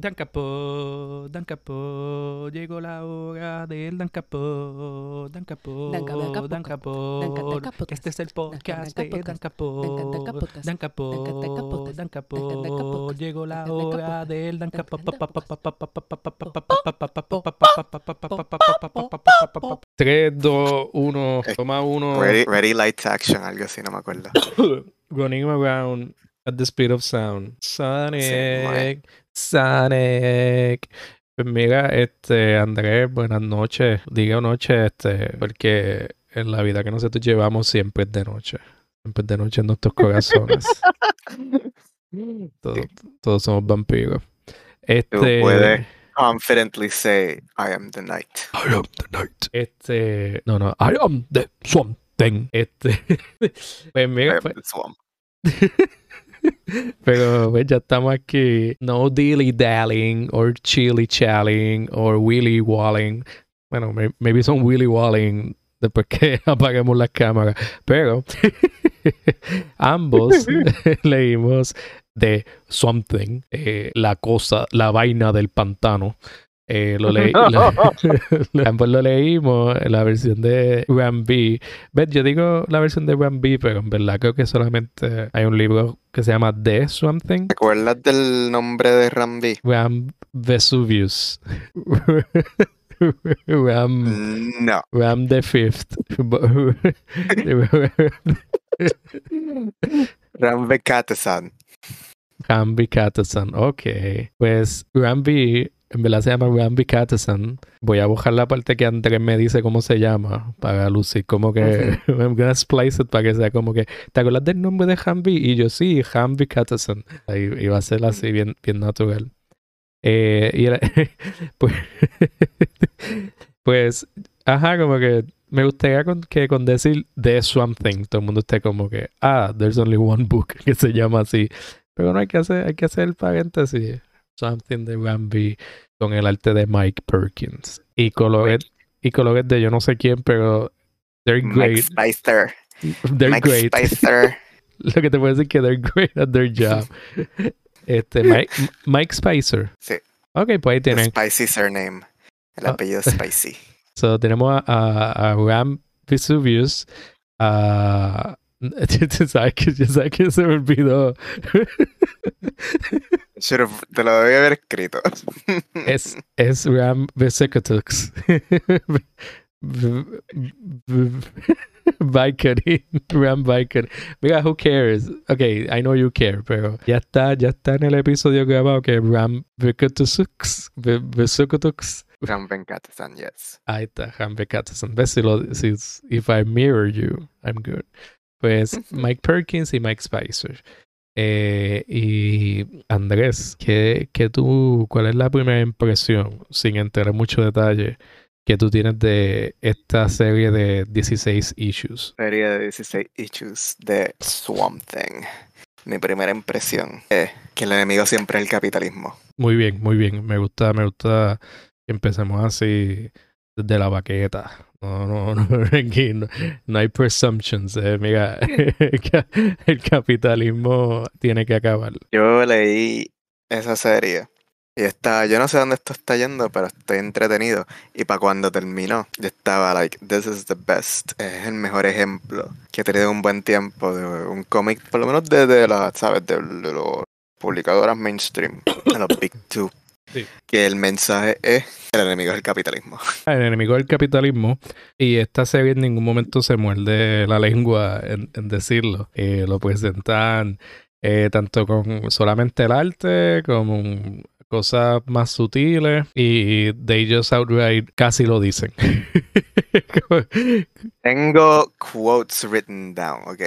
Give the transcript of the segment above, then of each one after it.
Dan Capó, Dan Capó, llegó la hora del Dan Capó, Dan Capó, Dan Capó, Dan Dan Capó. Dan Capó, Este es el Dan podcast de Dan Capó, Dan Capó, Dan Dan Capó, llegó la hora del Dan Dan Capó. 3, 2, 1, toma 1. Ready, ready Lights Action, algo así, no me acuerdo. running around at the speed of sound. Sonic, Sonic. Pues mira, este, Andrés, buenas noches. Diga noche, este, porque en la vida que nosotros llevamos siempre es de noche. Siempre es de noche en nuestros corazones. todos, todos somos vampiros. Este, puedes. Confidently say, I am the night. I am the night. Este, no, no, I am the something. Este, pues I am pues, the swamp. Pero pues ya estamos aquí. No dilly dallying or chilly challying or willy walling. Bueno, may- maybe son willy walling después que apagamos las cámaras. Pero ambos leímos de Something, eh, la cosa, la vaina del pantano. Eh, lo leí, lo- ambos lo leímos en la versión de Ram B. ¿Ves? Yo digo la versión de Ram B, pero en verdad creo que solamente hay un libro que se llama The Something. ¿Te acuerdas del nombre de Rambi? Ram Vesuvius. Ram, No. Ram the Fifth. Rambe Katesan. Rambi Katasan. Ok. Pues Rambi, en verdad se llama Rambi Katasan. Voy a buscar la parte que Andrés me dice cómo se llama para lucir como que I'm gonna splice it para que sea como que ¿te acuerdas del nombre de Rambi? Y yo sí, Rambi Katasan. Ahí iba a ser así bien, bien natural. Eh, y era- pues, pues, ajá, como que me gustaría con- que con decir The Something todo el mundo esté como que, ah, there's only one book que se llama así. Pero no hay que hacer, hay que hacer el paréntesis. Something de Rambi con el arte de Mike Perkins. Y colores, y colores de yo no sé quién, pero they're Mike great. Spicer. They're Mike great. Spicer. Lo que te puedo decir es que they're great at their job. Este, Mike, Mike Spicer. Sí. Ok, pues ahí The tienen. Spicy surname. El Ah. apellido Spicy. So, tenemos a, a, a Ram Vesuvius. A. ¿Sabes que, ¿Sabes que se me olvidó? Te lo debí haber escrito. es, es Ram Vesicatux. Vicary, Ram Vicary. Mira, who cares? Ok, I know you care, pero ya está, ya está en el episodio grabado que Ram Vesicatux, Vesicatux. Rambe Katesan, yes. Ahí está, Ram Vesicatux. ¿Ves si lo si, if I mirror you, I'm good. Pues Mike Perkins y Mike Spicer. Eh, y Andrés, ¿qué, qué tú, ¿cuál es la primera impresión, sin entrar en mucho detalle, que tú tienes de esta serie de 16 issues? Serie de 16 issues de Swamp Thing. Mi primera impresión es que el enemigo siempre es el capitalismo. Muy bien, muy bien. Me gusta, me gusta que empecemos así desde la baqueta. No, no, no, aquí no, hay presumptions. eh. Mira, el capitalismo tiene que acabar. Yo leí esa serie y estaba, yo no sé dónde esto está yendo, pero estoy entretenido. Y para cuando terminó, yo estaba like, this is the best. Es el mejor ejemplo que he tenido un buen tiempo de un cómic, por lo menos de, de las, ¿sabes? De, de las publicadoras mainstream, de los Big Two. Sí. Que el mensaje es el enemigo es el capitalismo. el enemigo del capitalismo y esta serie en ningún momento se muerde la lengua en, en decirlo. Eh, lo presentan eh, tanto con solamente el arte como cosas más sutiles y they just outright casi lo dicen. Tengo quotes written down, ok.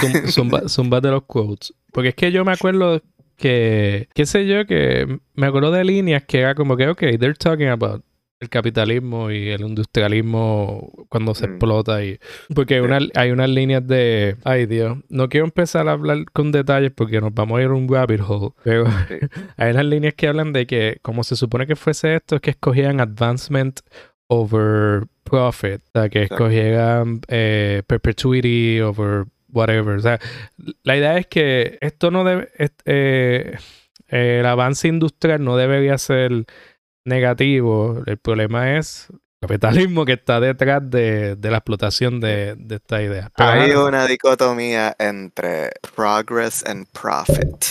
Zum- zumba, zumba de los quotes. Porque es que yo me acuerdo que, qué sé yo, que me acuerdo de líneas que era como que, ok, they're talking about el capitalismo y el industrialismo cuando se Mm. explota y porque hay, una- hay unas líneas de ay Dios no quiero empezar a hablar con detalles porque nos vamos a ir a un rabbit hole pero Sí. hay unas líneas que hablan de que como se supone que fuese esto es que escogían advancement over profit o sea que escogieran eh, perpetuity over whatever o sea la idea es que esto no debe est- eh, el avance industrial no debería ser negativo. El problema es el capitalismo que está detrás de, de la explotación de, de esta idea. Pero, Hay una dicotomía entre progress and profit.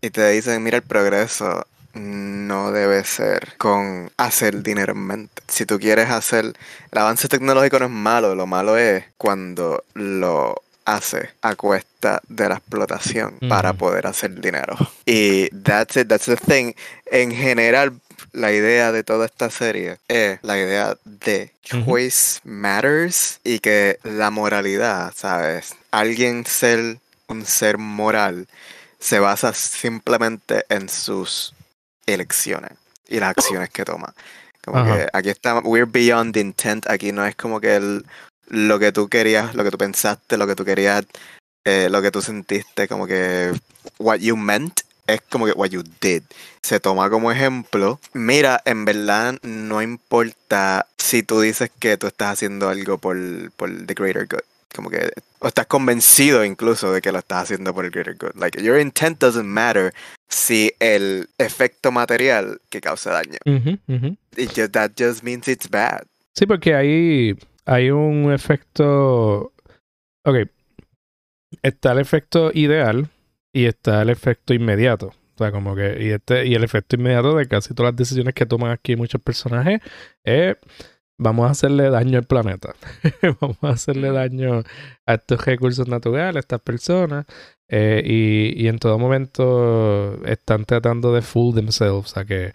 Y te dicen, mira, el progreso no debe ser con hacer dinero en mente. Si tú quieres hacer... El avance tecnológico no es malo, lo malo es cuando lo hace a cuesta de la explotación para poder hacer dinero. Y that's it, that's the thing. En general, la idea de toda esta serie es la idea de choice matters y que la moralidad, ¿sabes? Alguien ser un ser moral se basa simplemente en sus elecciones y las acciones que toma. Como Ajá. que aquí está, we're beyond the intent, aquí no es como que el, lo que tú querías, lo que tú pensaste, lo que tú querías, eh, lo que tú sentiste, como que what you meant es como que what you did. Se toma como ejemplo. Mira, en verdad no importa si tú dices que tú estás haciendo algo por, por the greater good. Como que, o estás convencido incluso de que lo estás haciendo por el greater good. Like, your intent doesn't matter si el efecto material que causa daño. It just, that just means it's bad. Sí, porque ahí hay un efecto. Ok. Está el efecto ideal y está el efecto inmediato. O sea, como que. Y, este, y el efecto inmediato de casi todas las decisiones que toman aquí muchos personajes es. Vamos a hacerle daño al planeta. vamos a hacerle daño a estos recursos naturales, a estas personas. eh, y, y en todo momento están tratando de fool themselves. O sea que.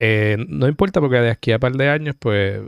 eh, no importa porque de aquí a par de años, pues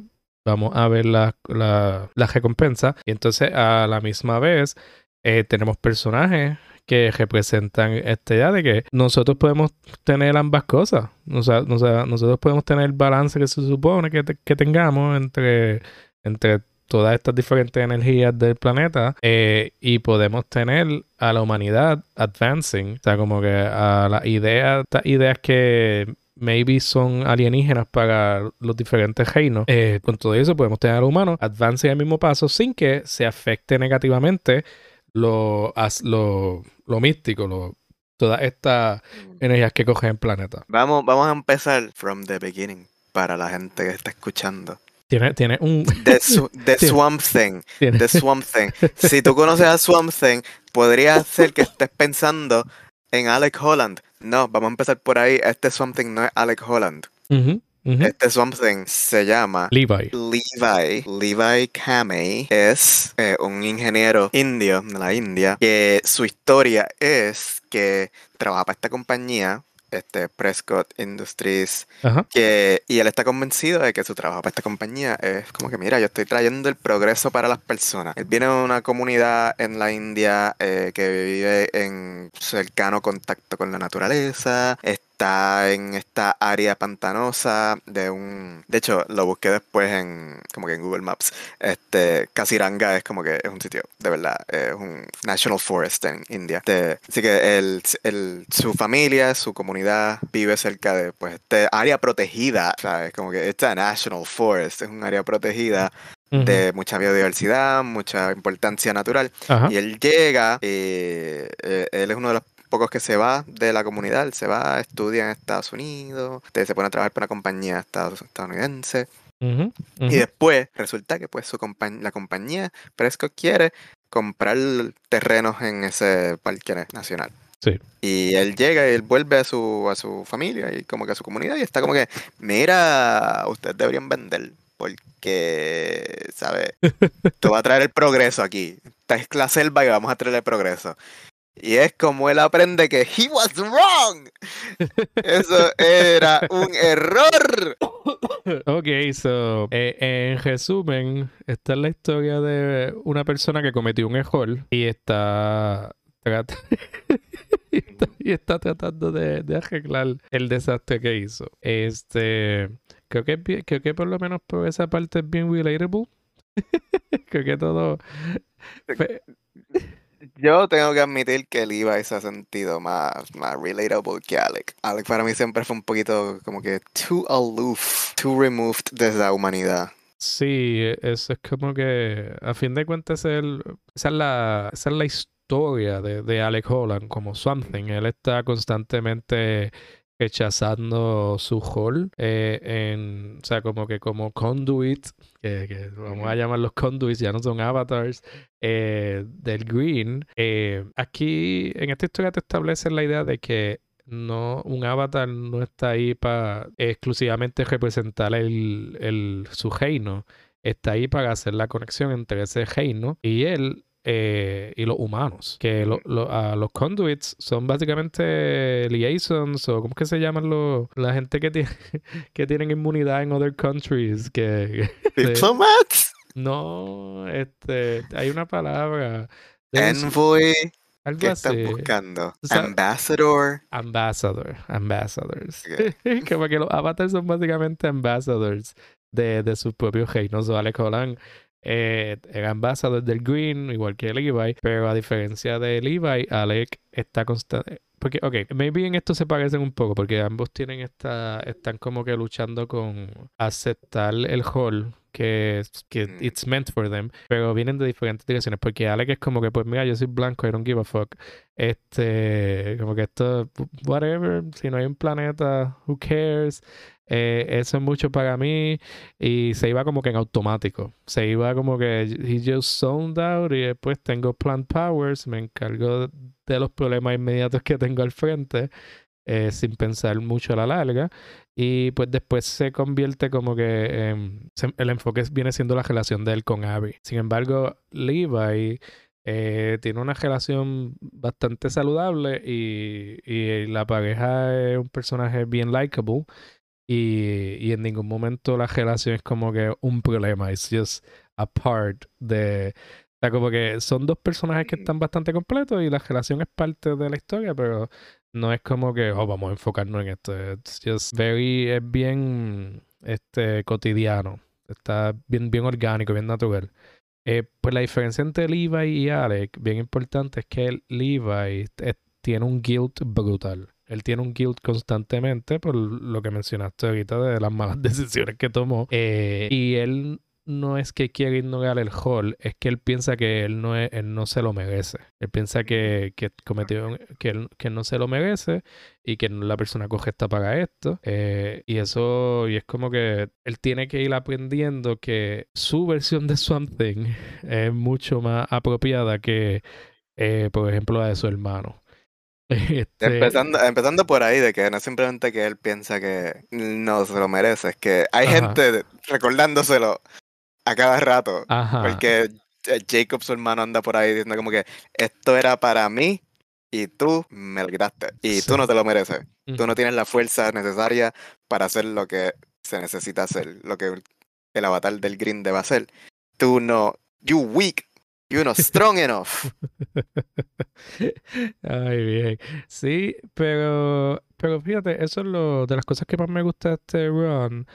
vamos a ver la, la, la recompensa. Y entonces a la misma vez eh, tenemos personajes que representan esta idea de que nosotros podemos tener ambas cosas. O sea, nosotros podemos tener el balance que se supone que tengamos entre, entre todas estas diferentes energías del planeta eh, y podemos tener a la humanidad advancing. O sea, como que a las ideas, estas ideas que maybe son alienígenas para los diferentes reinos. Eh, con todo eso podemos tener a los humanos advancing al mismo paso sin que se afecte negativamente lo, as- lo, lo místico, lo, todas estas energías que cogen el planeta. Vamos, vamos a empezar from the beginning para la gente que está escuchando. Tiene, tiene un... The, Sw- the Sí. Swamp Thing. tiene- The Swamp Thing. Si tú conoces a Swamp Thing, podría ser que estés pensando en Alec Holland. No, vamos a empezar por ahí. Este Swamp Thing no es Alec Holland. Este Swamp Thing se llama Levi. Levi. Levi Kamei es eh, un ingeniero indio de la India que su historia es que trabaja para esta compañía, este Prescott Industries, Ajá. que, y él está convencido de que su trabajo para esta compañía es como que, mira, yo estoy trayendo el progreso para las personas. Él viene de una comunidad en la India eh, que vive en cercano contacto con la naturaleza, está en esta área pantanosa de un... De hecho, lo busqué después en como que en Google Maps. Este, Kaziranga es como que es un sitio, de verdad, es un National Forest en India. Este, así que el, el- su familia, su comunidad vive cerca de pues este área protegida, ¿sabes? Como que esta National Forest es un área protegida de mucha biodiversidad, mucha importancia natural. Ajá. Y él llega, eh, eh, él es uno de los pocos que se va de la comunidad, él se va, estudia en Estados Unidos, este, se pone a trabajar para una compañía estadounidense. Y después resulta que pues su compañ- la compañía Prescott quiere comprar terrenos en ese parque nacional. Sí. Y él llega y él vuelve a su, a su familia y como que a su comunidad y está como que, mira, ustedes deberían vender porque, ¿sabes? Tú vas a traer el progreso aquí. Esta es la selva y vamos a traer el progreso. Y es como él aprende que he was wrong. Eso era un error. Ok, so, eh, en resumen, esta es la historia de una persona que cometió un error y está, y está, y está tratando de, de arreglar el desastre que hizo. Este, creo que, bien- creo que por lo menos por esa parte es bien relatable. creo que todo... Yo tengo que admitir que Levi se ha sentido más, más relatable que Alec. Alec para mí siempre fue un poquito como que too aloof, too removed de la humanidad. Sí, eso es como que a fin de cuentas el- esa, es la, esa es la historia de, de Alec Holland como Something. Él está constantemente rechazando su rol eh, en, o sea, como que como conduit, que, vamos a llamar los conduits, ya no son avatars, eh, del Green. Eh, aquí en esta historia te establece la idea de que no, un avatar no está ahí para exclusivamente representar el, el, su reino. Está ahí para hacer la conexión entre ese reino y él eh, y los humanos. Que los conduits son básicamente liaisons o ¿cómo que se llaman los, la gente que, tiene, que tienen inmunidad en other countries? Que, ¿Diplomats? No, este, hay una palabra. Envoy. Algo ¿Qué estás buscando? ambassador. Ambassador. Ambassadors. Como que los avatars son básicamente ambassadors de, de sus propios reinos. O Alec Holland eh, era embajador del Green, igual que Levi, pero a diferencia de Levi, Alec está constante. Porque, ok, maybe en esto se parecen un poco, porque ambos tienen esta, están como que luchando con aceptar el rol que, que mm. it's meant for them, pero vienen de diferentes direcciones, porque Alec es como que, pues mira, yo soy blanco, I don't give a fuck. Este, como que esto, whatever, si no hay un planeta, who cares? Eh, eso es mucho para mí y se iba como que en automático. Se iba como que he just zoned out y después tengo plant powers, me encargo de los problemas inmediatos que tengo al frente eh, sin pensar mucho a la larga y pues después se convierte como que el enfoque viene siendo la relación de él con Abby. Sin embargo, Levi eh, tiene una relación bastante saludable y, y la pareja es un personaje bien likable y, y, en ningún momento la relación es como que un problema, es just a part de... O sea, como que son dos personajes que están bastante completos y la relación es parte de la historia, pero no es como que, oh, vamos a enfocarnos en esto. Es just very, es bien este, cotidiano. Está bien, bien orgánico, bien natural. Eh, pues la diferencia entre Levi y Alec, bien importante, es que Levi tiene un guilt brutal. Él tiene un guilt constantemente por lo que mencionaste ahorita de las malas decisiones que tomó. Eh, y él no es que quiera ignorar el hall, es que él piensa que él no, es, él no se lo merece. Él piensa que, que cometió, que él, que no se lo merece y que la persona correcta para esto. Eh, y eso, y es como que él tiene que ir aprendiendo que su versión de Something es mucho más apropiada que, eh, por ejemplo, la de su hermano. Este empezando, empezando por ahí, de que no simplemente que él piensa que no se lo merece, es que hay gente recordándoselo a cada rato. Porque Jacob, su hermano, anda por ahí diciendo como que esto era para mí y tú me lo quitaste. Y tú no te lo mereces. Tú no tienes la fuerza necesaria para hacer lo que se necesita hacer, lo que el avatar del Green debe hacer. Tú no, you weak, You're not strong enough. Ay, bien. Sí, pero, pero fíjate, eso es lo de las cosas que más me gusta este run.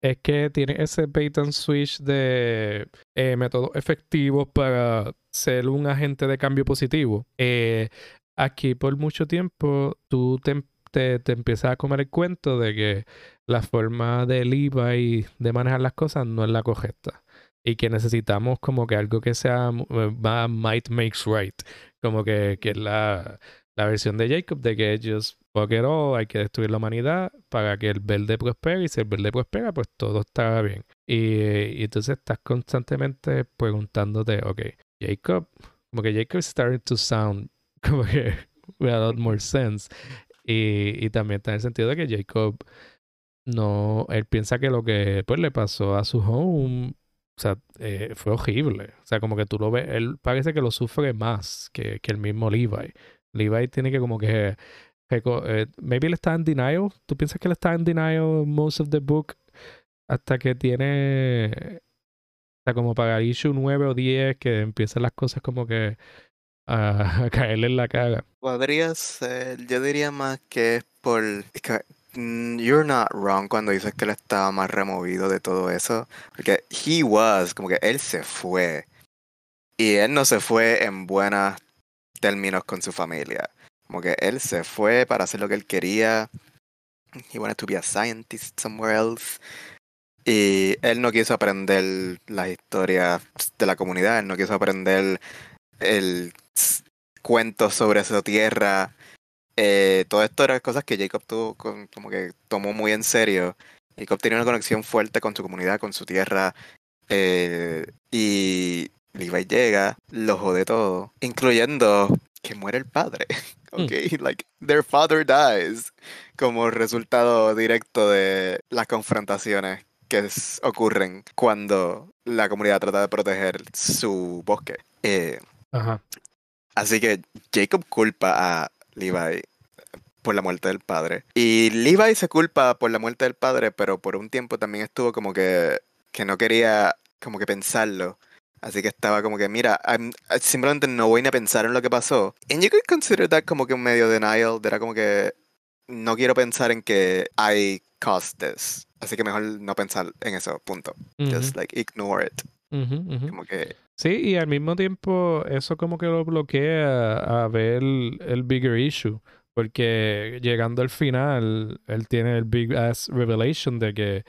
Es que tiene ese bait and switch de eh, métodos efectivos para ser un agente de cambio positivo. Eh, aquí por mucho tiempo tú te, te, te, empiezas a comer el cuento de que la forma de Levi de manejar las cosas no es la correcta y que necesitamos como que algo que sea eh, más might makes right, como que, que es la, la versión de Jacob de que ellos fuck it hay que destruir la humanidad para que el verde prospere y si el verde prospera pues todo está bien. Y, entonces estás constantemente preguntándote, ok, Jacob, como que Jacob is starting to sound como que with a lot more sense. Y, y también está en el sentido de que Jacob no, él piensa que lo que pues le pasó a su home o sea, eh, fue horrible. O sea, como que tú lo ves, él parece que lo sufre más que, que el mismo Levi. Levi tiene que como que... Eh, maybe él está en denial. ¿Tú piensas que él está en denial most of the book? Hasta que tiene... Sea, como para issue 9 o 10 que empiezan las cosas como que a, caerle en la cara. Podría ser, yo diría más que es por... Mm, you're not wrong cuando dices que él estaba más removido de todo eso. Porque he was, como que él se fue. Y él no se fue en buenos términos con su familia. Como que él se fue para hacer lo que él quería. He wanted to be a scientist somewhere else. Y él no quiso aprender las historias de la comunidad. Él no quiso aprender el cuentos sobre su tierra. Eh, todo esto eran cosas que Jacob tuvo con- como que tomó muy en serio. Jacob tenía una conexión fuerte con su comunidad, con su tierra. eh, y Levi llega, lo jode todo, incluyendo que muere el padre. Ok, like their father dies como resultado directo de las confrontaciones que ocurren cuando la comunidad trata de proteger su bosque. Eh, Ajá. Así que Jacob culpa a Levi por la muerte del padre. Y Levi se culpa por la muerte del padre, pero por un tiempo también estuvo como que, que no quería como que pensarlo. Así que estaba como que, mira, I'm- simplemente no voy ni a pensar en lo que pasó. And you could consider that como que un medio denial. Era como que no quiero pensar en que I caused this. Así que mejor no pensar en eso, punto. Just like ignore it. Ujú, ujú, ujú. Como que Sí, y al mismo tiempo eso como que lo bloquea a ver el, bigger issue. Porque llegando al final, él tiene el big ass revelation de que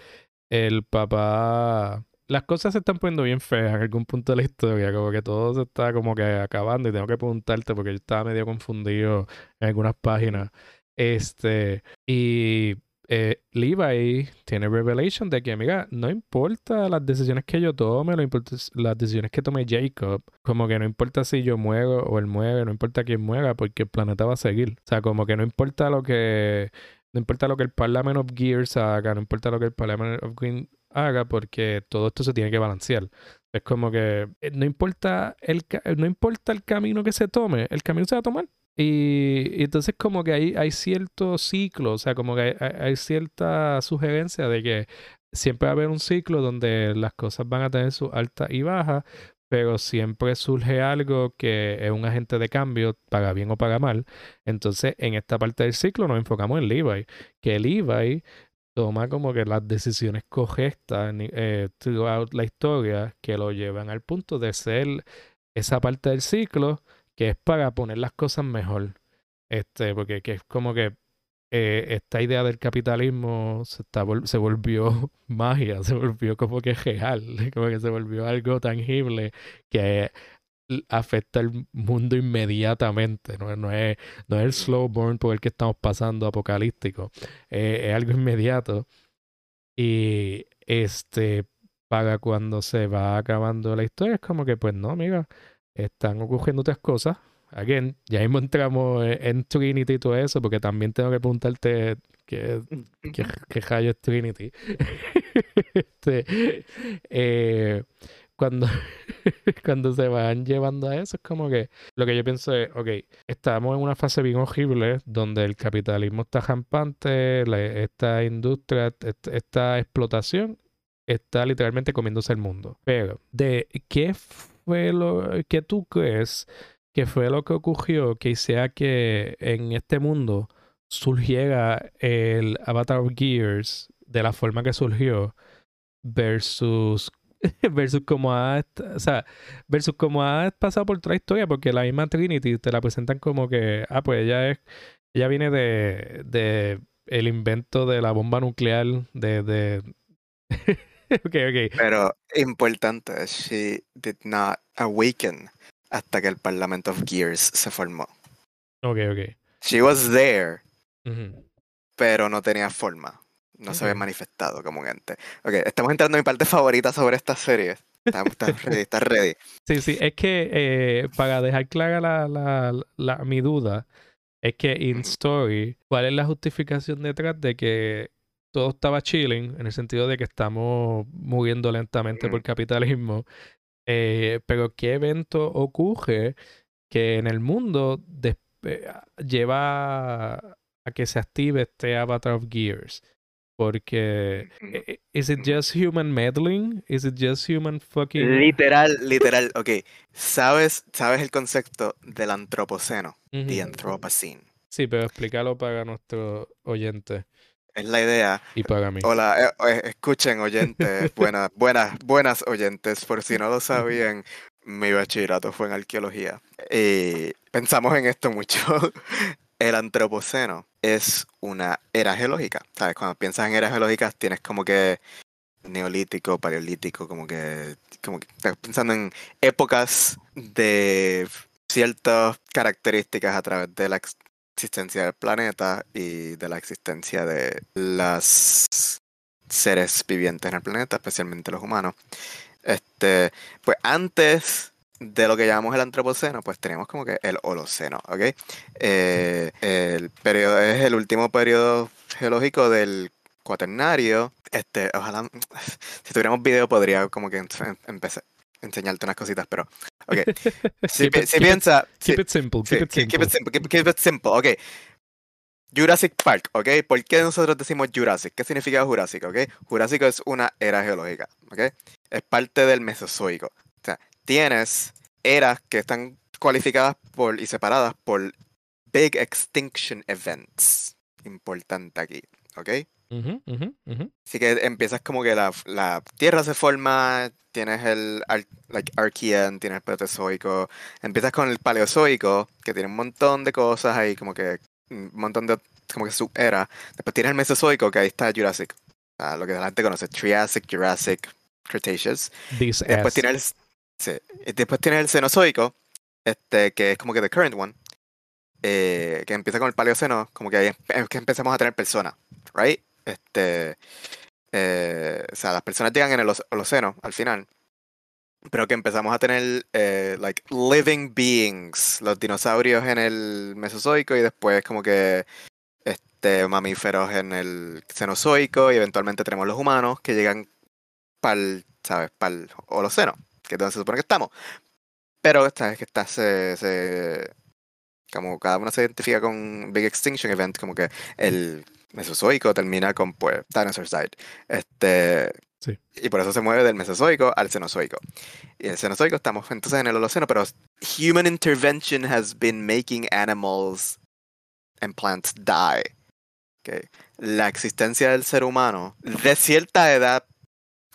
el papá... Las cosas se están poniendo bien feas en algún punto de la historia, como que todo se está como que acabando y tengo que preguntarte porque yo estaba medio confundido en algunas páginas. Este, y eh, Levi tiene revelation de que, mira, no importa las decisiones que yo tome, las decisiones que tome Jacob, como que no importa si yo muero o él muere, no importa quién muera, porque el planeta va a seguir. O sea, como que no importa lo que, no importa lo que el Parliament of Gears haga, no importa lo que el Parliament of Green haga, porque todo esto se tiene que balancear. Es como que eh, no importa el, no importa el camino que se tome, el camino se va a tomar. Y, entonces como que hay, hay cierto ciclo, o sea, como que hay, cierta sugerencia de que siempre va a haber un ciclo donde las cosas van a tener su alta y baja, pero siempre surge algo que es un agente de cambio, paga bien o paga mal. Entonces, en esta parte del ciclo nos enfocamos en Levi, que Levi toma como que las decisiones correctas eh, throughout la historia que lo llevan al punto de ser esa parte del ciclo que es para poner las cosas mejor. Este, porque que es como que eh, esta idea del capitalismo se, está se volvió magia, se volvió como que real, como que se volvió algo tangible que afecta el mundo inmediatamente, no, no es, no es el slow burn por el que estamos pasando apocalíptico, eh, es algo inmediato y este para cuando se va acabando la historia es como que pues no, mira, están ocurriendo otras cosas. Again, ya mismo entramos en en Trinity y todo eso, porque también tengo que preguntarte qué, qué, qué rayo es Trinity. Este, eh, cuando, cuando se van llevando a eso, es como que lo que yo pienso es, ok, estamos en una fase bien horrible donde el capitalismo está rampante, la- esta industria, est- esta explotación está literalmente comiéndose el mundo. Pero, ¿de qué fue lo que tú crees que fue lo que ocurrió que hiciera que en este mundo surgiera el Avatar Gears de la forma que surgió versus versus como ha o sea, versus como ha pasado por otra historia porque la misma Trinity te la presentan como que ah pues ella es ella viene de de el invento de la bomba nuclear de ok, ok. Pero importante, she did not awaken hasta que el Parliament of Gears se formó. Ok, ok. She was there, pero no tenía forma. No se había manifestado como un ente. Ok, estamos entrando en mi parte favorita sobre esta serie. Estamos, estás ready, estás ready. Sí, sí, es que eh, para dejar clara la, la, la- mi duda, es que in story, ¿cuál es la justificación detrás de que todo estaba chilling, en el sentido de que estamos muriendo lentamente por Mm. capitalismo? eh, pero ¿qué evento ocurre que en el mundo eh, lleva a que se active este Avatar of Gears? Porque, eh, eh, ¿is it just human meddling? ¿Is it just human fucking... Literal, literal. Ok, ¿sabes, sabes el concepto del antropoceno? Ujú. The Anthropocene. Sí, pero explícalo para nuestros oyentes Es la idea y para mí. Hola, eh, eh, escuchen oyentes, buenas, buenas, buenas oyentes, por si no lo sabían, mi bachillerato fue en arqueología. Y pensamos en esto mucho. El antropoceno es una era geológica. ¿Sabes? Cuando piensas en eras geológicas tienes como que neolítico, paleolítico, como que, como que estás pensando en épocas de ciertas características a través de la existencia del planeta y de la existencia de los seres vivientes en el planeta, especialmente los humanos. Este, pues antes de lo que llamamos el antropoceno, pues tenemos como que el holoceno, ¿ok? Eh, el periodo es el último periodo geológico del cuaternario. Este, ojalá, si tuviéramos video podría como que empezar enseñarte unas cositas, pero. Ok. Si, piensa. Keep it simple. Keep, it simple. keep it simple. Keep, it simple. Ok. Jurassic Park, ¿ok? ¿Por qué nosotros decimos Jurassic? ¿Qué significa Jurásico, ok? Jurásico es una era geológica, ¿ok? Es parte del Mesozoico. O sea, tienes eras que están cualificadas por y separadas por Big Extinction Events. Importante aquí, ¿ok? Así que empiezas como que la, la, Tierra se forma, tienes el like, Archean, tienes el Protezoico, empiezas con el Paleozoico, que tiene un montón de cosas ahí, como que un montón de como que subera. Después tienes el Mesozoico, que ahí está Jurassic, lo que la gente conoce, Triassic, Jurassic, Cretaceous. Después tienes, el, después tienes el Cenozoico, este, que es como que the current one, eh, que empieza con el Paleoceno, como que ahí es que empezamos a tener personas, right? Este, eh, o sea, las personas llegan en el Holoceno al final. Pero que empezamos a tener, eh, like, living beings, los dinosaurios en el Mesozoico y después como que este, mamíferos en el Cenozoico y eventualmente tenemos los humanos que llegan para el, ¿sabes? Para el Holoceno, que es se supone que estamos. Pero esta vez que está se, se, como cada uno se identifica con Big Extinction Event, como que el Mesozoico termina con pues Dinosaur Side. Este, Y por eso se mueve del Mesozoico al Cenozoico. Y en el Cenozoico estamos entonces en el Holoceno, pero human intervention has been making animals and plants die. Okay. La existencia del ser humano de cierta edad,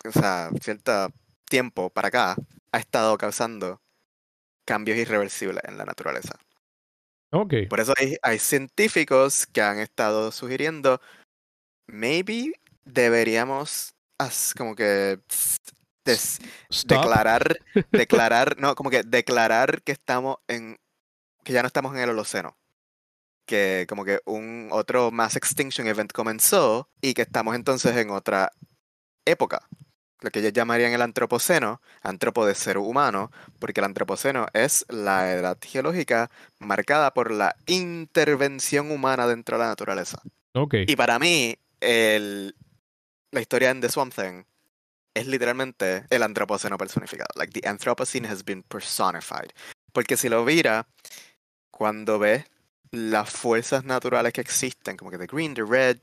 o sea, cierto tiempo para acá, ha estado causando cambios irreversibles en la naturaleza. Por eso hay, científicos que han estado sugiriendo, maybe deberíamos como que declarar, declarar, no, como que declarar que estamos en, que ya no estamos en el Holoceno. Que como que un otro mass extinction event comenzó y que estamos entonces en otra época lo que ellos llamarían el antropoceno, antropo de ser humano, porque el antropoceno es la edad geológica marcada por la intervención humana dentro de la naturaleza. Okay. Y para mí, el, la historia en The Swamp Thing es literalmente el antropoceno personificado. Like the Anthropocene has been personified. Porque si lo mira, cuando ves las fuerzas naturales que existen, como que the green, the red,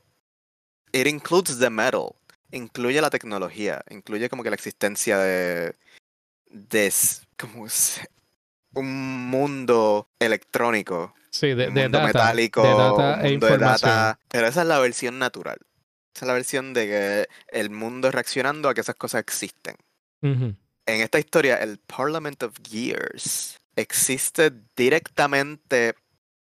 it includes the metal incluye la tecnología, incluye como que la existencia de, de como un mundo electrónico. Sí, de, un mundo metálico, de e de data. Pero esa es la versión natural. Esa es la versión de que el mundo reaccionando a que esas cosas existen. En esta historia, el Parliament of Gears existe directamente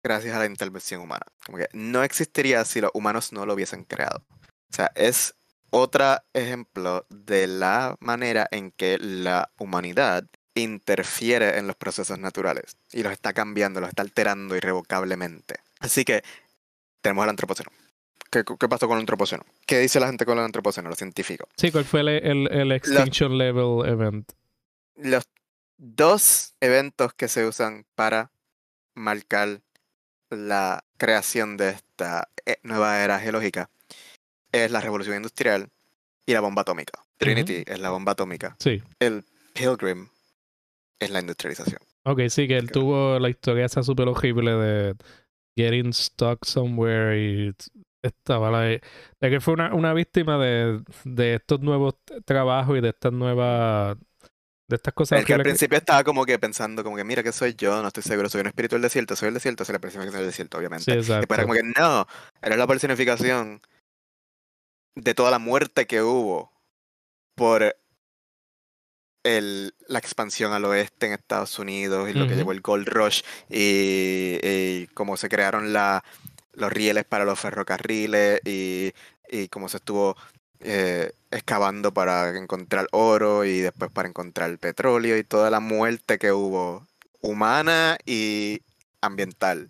gracias a la intervención humana. Como que no existiría si los humanos no lo hubiesen creado. O sea, es otro ejemplo de la manera en que la humanidad interfiere en los procesos naturales y los está cambiando, los está alterando irrevocablemente. Así que tenemos el antropoceno. ¿Qué, pasó con el antropoceno? ¿Qué dice la gente con el antropoceno, los científicos? Sí, ¿cuál fue el, Extinction Level Event? Los dos eventos que se usan para marcar la creación de esta eh, nueva era geológica es la revolución industrial y la bomba atómica. Trinity es la bomba atómica. Sí. El Pilgrim es la industrialización. Ok, sí, que él tuvo la historia esa súper horrible de getting stuck somewhere y estaba la, de que fue una, una víctima de, de estos nuevos trabajos y de estas nuevas de estas cosas el que, al principio estaba como que pensando como que mira que soy yo no estoy seguro soy un espíritu del desierto soy el desierto soy la personificación del desierto obviamente sí, exacto. y después como que no era la personificación de toda la muerte que hubo por el, la expansión al oeste en Estados Unidos y lo que llevó el Gold Rush y, cómo se crearon la, los rieles para los ferrocarriles y, y cómo se estuvo eh, excavando para encontrar oro y después para encontrar petróleo y toda la muerte que hubo humana y ambiental.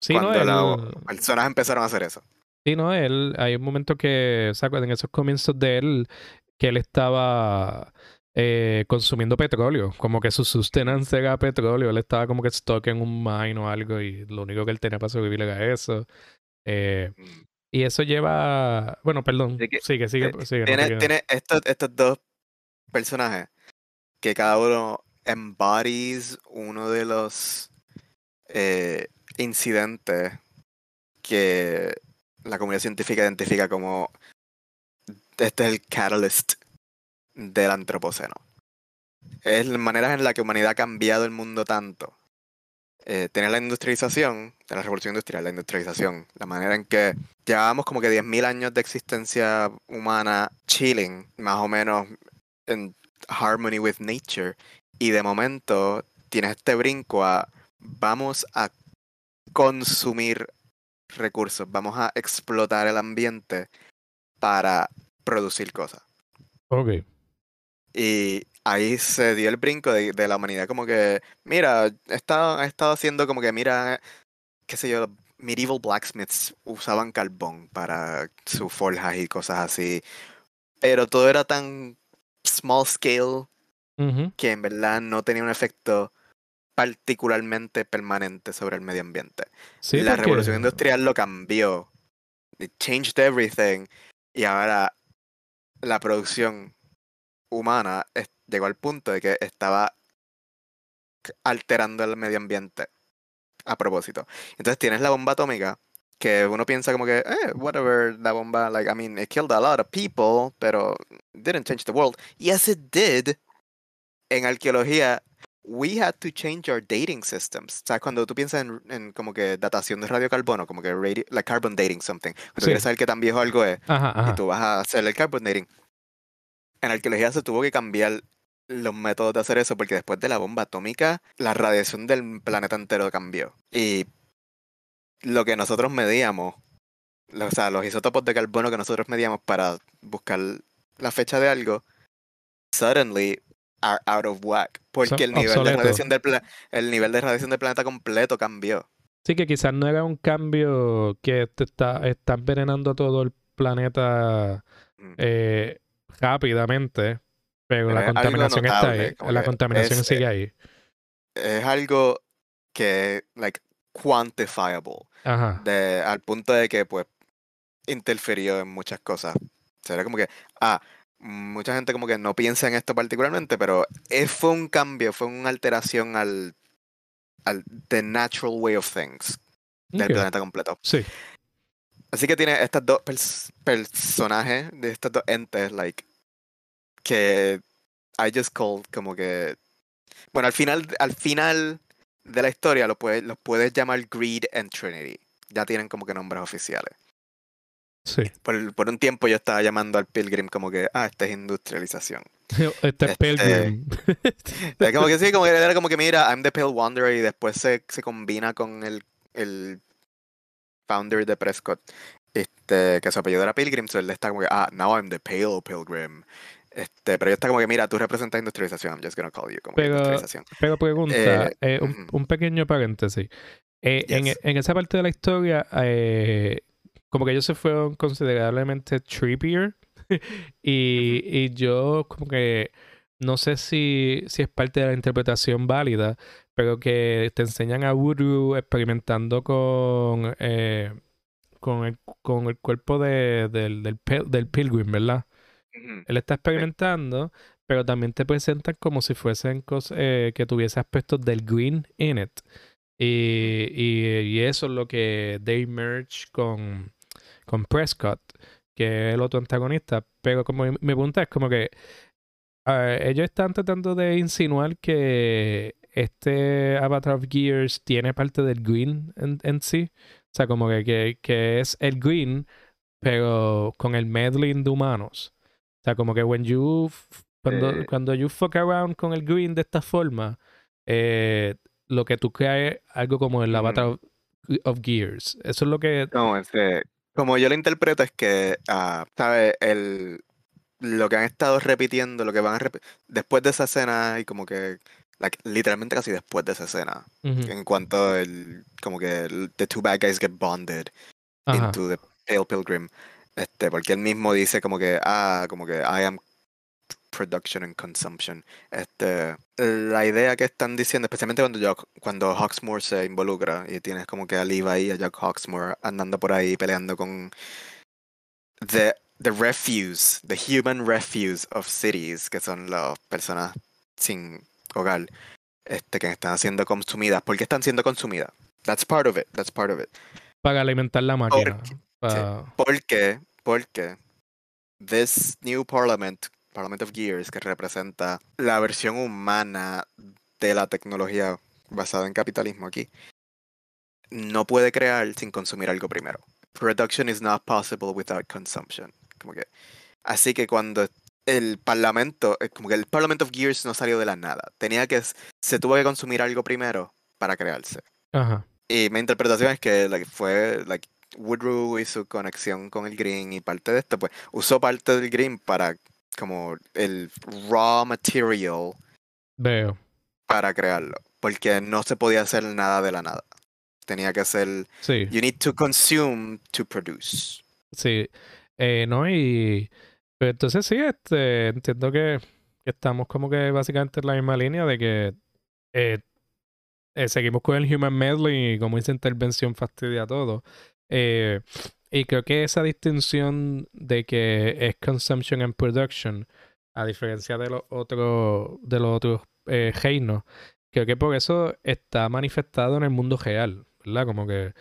Sí, cuando no, las personas empezaron a hacer eso. Sí, no, él, hay un momento que, ¿se acuerdan? En esos comienzos de él, que él estaba eh, consumiendo petróleo, como que su sustenance era petróleo, él estaba como que stuck en un mine o algo y lo único que él tenía para sobrevivir era eso. Eh, Mm. y eso lleva, bueno, perdón, que, sigue, sigue, eh, sigue. Tiene, tiene estos, estos dos personajes que cada uno embodies uno de los eh, incidentes que la comunidad científica identifica como este es el catalyst del antropoceno. Es la manera en la que humanidad ha cambiado el mundo tanto. Eh, la industrialización, la revolución industrial, la industrialización, la manera en que llevábamos como que 10.000 años de existencia humana chilling, más o menos en harmony with nature, y de momento tienes este brinco a vamos a consumir recursos, vamos a explotar el ambiente para producir cosas. Ok. Y ahí se dio el brinco de, de la humanidad, como que, mira, he estado, he estado haciendo como que, mira, qué sé yo, medieval blacksmiths usaban carbón para sus forjas y cosas así. Pero todo era tan small scale que en verdad no tenía un efecto particularmente permanente sobre el medio ambiente. Sí, la porque- revolución industrial lo cambió. It changed everything. Y ahora la producción humana es- llegó al punto de que estaba alterando el medio ambiente a propósito. Entonces tienes la bomba atómica que uno piensa como que, eh, whatever, la bomba, like, I mean, it killed a lot of people, pero didn't change the world. Yes, it did. En arqueología, we had to change our dating systems. ¿Sabes? Cuando tú piensas en, en como que datación de radiocarbono, como que radio, like carbon dating something. Cuando Sí. quieres saber qué tan viejo algo es, Ajá, y ajá. tú vas a hacer el carbon dating. En arqueología se tuvo que cambiar los métodos de hacer eso porque después de la bomba atómica, la radiación del planeta entero cambió. Y lo que nosotros medíamos, o sea, los isótopos de carbono que nosotros medíamos para buscar la fecha de algo, suddenly are out of whack. Porque el nivel, de radiación del el nivel de radiación del planeta completo cambió. Sí, que quizás no era un cambio que te está, está envenenando todo el planeta Mm. eh, rápidamente, pero Pero la contaminación está ahí. La contaminación es- sigue ahí. Es algo que, like, quantifiable. Ajá. de, al punto de que pues interfirió en muchas cosas. Sería como que, ah, mucha gente como que no piensa en esto particularmente, pero es, fue un cambio, fue una alteración al, al the natural way of things del planeta completo. Sí. Así que tiene estas dos pers- personajes, de estos dos entes, like, que I just called como que, bueno, al final, al final de la historia lo puedes, los puedes llamar Greed and Trinity. Ya tienen como que nombres oficiales. Sí. Por, por un tiempo yo estaba llamando al Pilgrim como que, ah, esta es industrialización. Este es Este- Pilgrim. Como que sí, como que era como que mira, I'm the Pale Wanderer y después se, se combina con el, el founder de Prescott, este, que su apellido era Pilgrim, so él está como que, ah, now I'm the Pale Pilgrim. Este, pero yo está como que, mira, tú representas industrialización, I'm just gonna call you como Pero- industrialización. Pero pregunta, Eh, eh, un, pequeño paréntesis. Eh, en, Yes. en esa parte de la historia, eh, como que ellos se fueron considerablemente trippier. y, y yo como que no sé si, si es parte de la interpretación válida, pero que te enseñan a Voodoo experimentando con, eh, con, el, con el cuerpo de, del, del, del pilgrim, ¿verdad? Él está experimentando, pero también te presentan como si fuesen cosas eh, que tuviese aspectos del green in it. Y, y, y eso es lo que they merge con, con Prescott, que es el otro antagonista. Pero como mi mi pregunta es como que ellos están tratando de insinuar que este Avatar of Gears tiene parte del green en, en sí. O sea, como que, que, que es el green, pero con el meddling de humanos. O sea, como que when you cuando, Eh. cuando you fuck around con el green de esta forma, eh, lo que tú creas es algo como el. Avatar of, of Gears. Eso es lo que. Como, ese- como yo lo interpreto es que, ah, ¿sabes? El, lo que han estado repitiendo, lo que van a repetir, después de esa escena y como que like, literalmente casi después de esa escena. En cuanto el, como que el- the two bad guys get bonded Ajá. into the Pale Pilgrim. Este, porque él mismo dice como que, ah, como que I am production and consumption. Este, la idea que están diciendo, especialmente cuando Jack- cuando Hawksmoor se involucra y tienes como que a Levi y a Jack Hawksmoor andando por ahí peleando con the, the refuse, the human refuse of cities, que son las personas sin hogar, este, que están siendo consumidas. ¿Por qué están siendo consumidas? That's part of it, that's part of it. Para alimentar la máquina. Porque- Pa- Porque, porque this new parliament, Parliament of Gears, que representa la versión humana de la tecnología basada en capitalismo aquí, no puede crear sin consumir algo primero. Production is not possible without consumption. Como que, así que cuando el parlamento, eh, como que el Parliament of Gears no salió de la nada, tenía que, se tuvo que consumir algo primero para crearse. Ajá. Y mi interpretación es que like, fue like, Woodrow y su conexión con el Green y parte de esto, pues usó parte del Green para como el raw material Veo. para crearlo. Porque no se podía hacer nada de la nada. Tenía que ser. Sí. You need to consume to produce. Sí, eh, no, y pero entonces sí, este, entiendo que, que estamos como que básicamente en la misma línea de que eh, eh, seguimos con el human medley y como esa intervención fastidia todo. Eh, y creo que esa distinción de que es consumption and production, a diferencia de los otros, de los otros eh, reinos, creo que por eso está manifestado en el mundo real, ¿verdad? Como que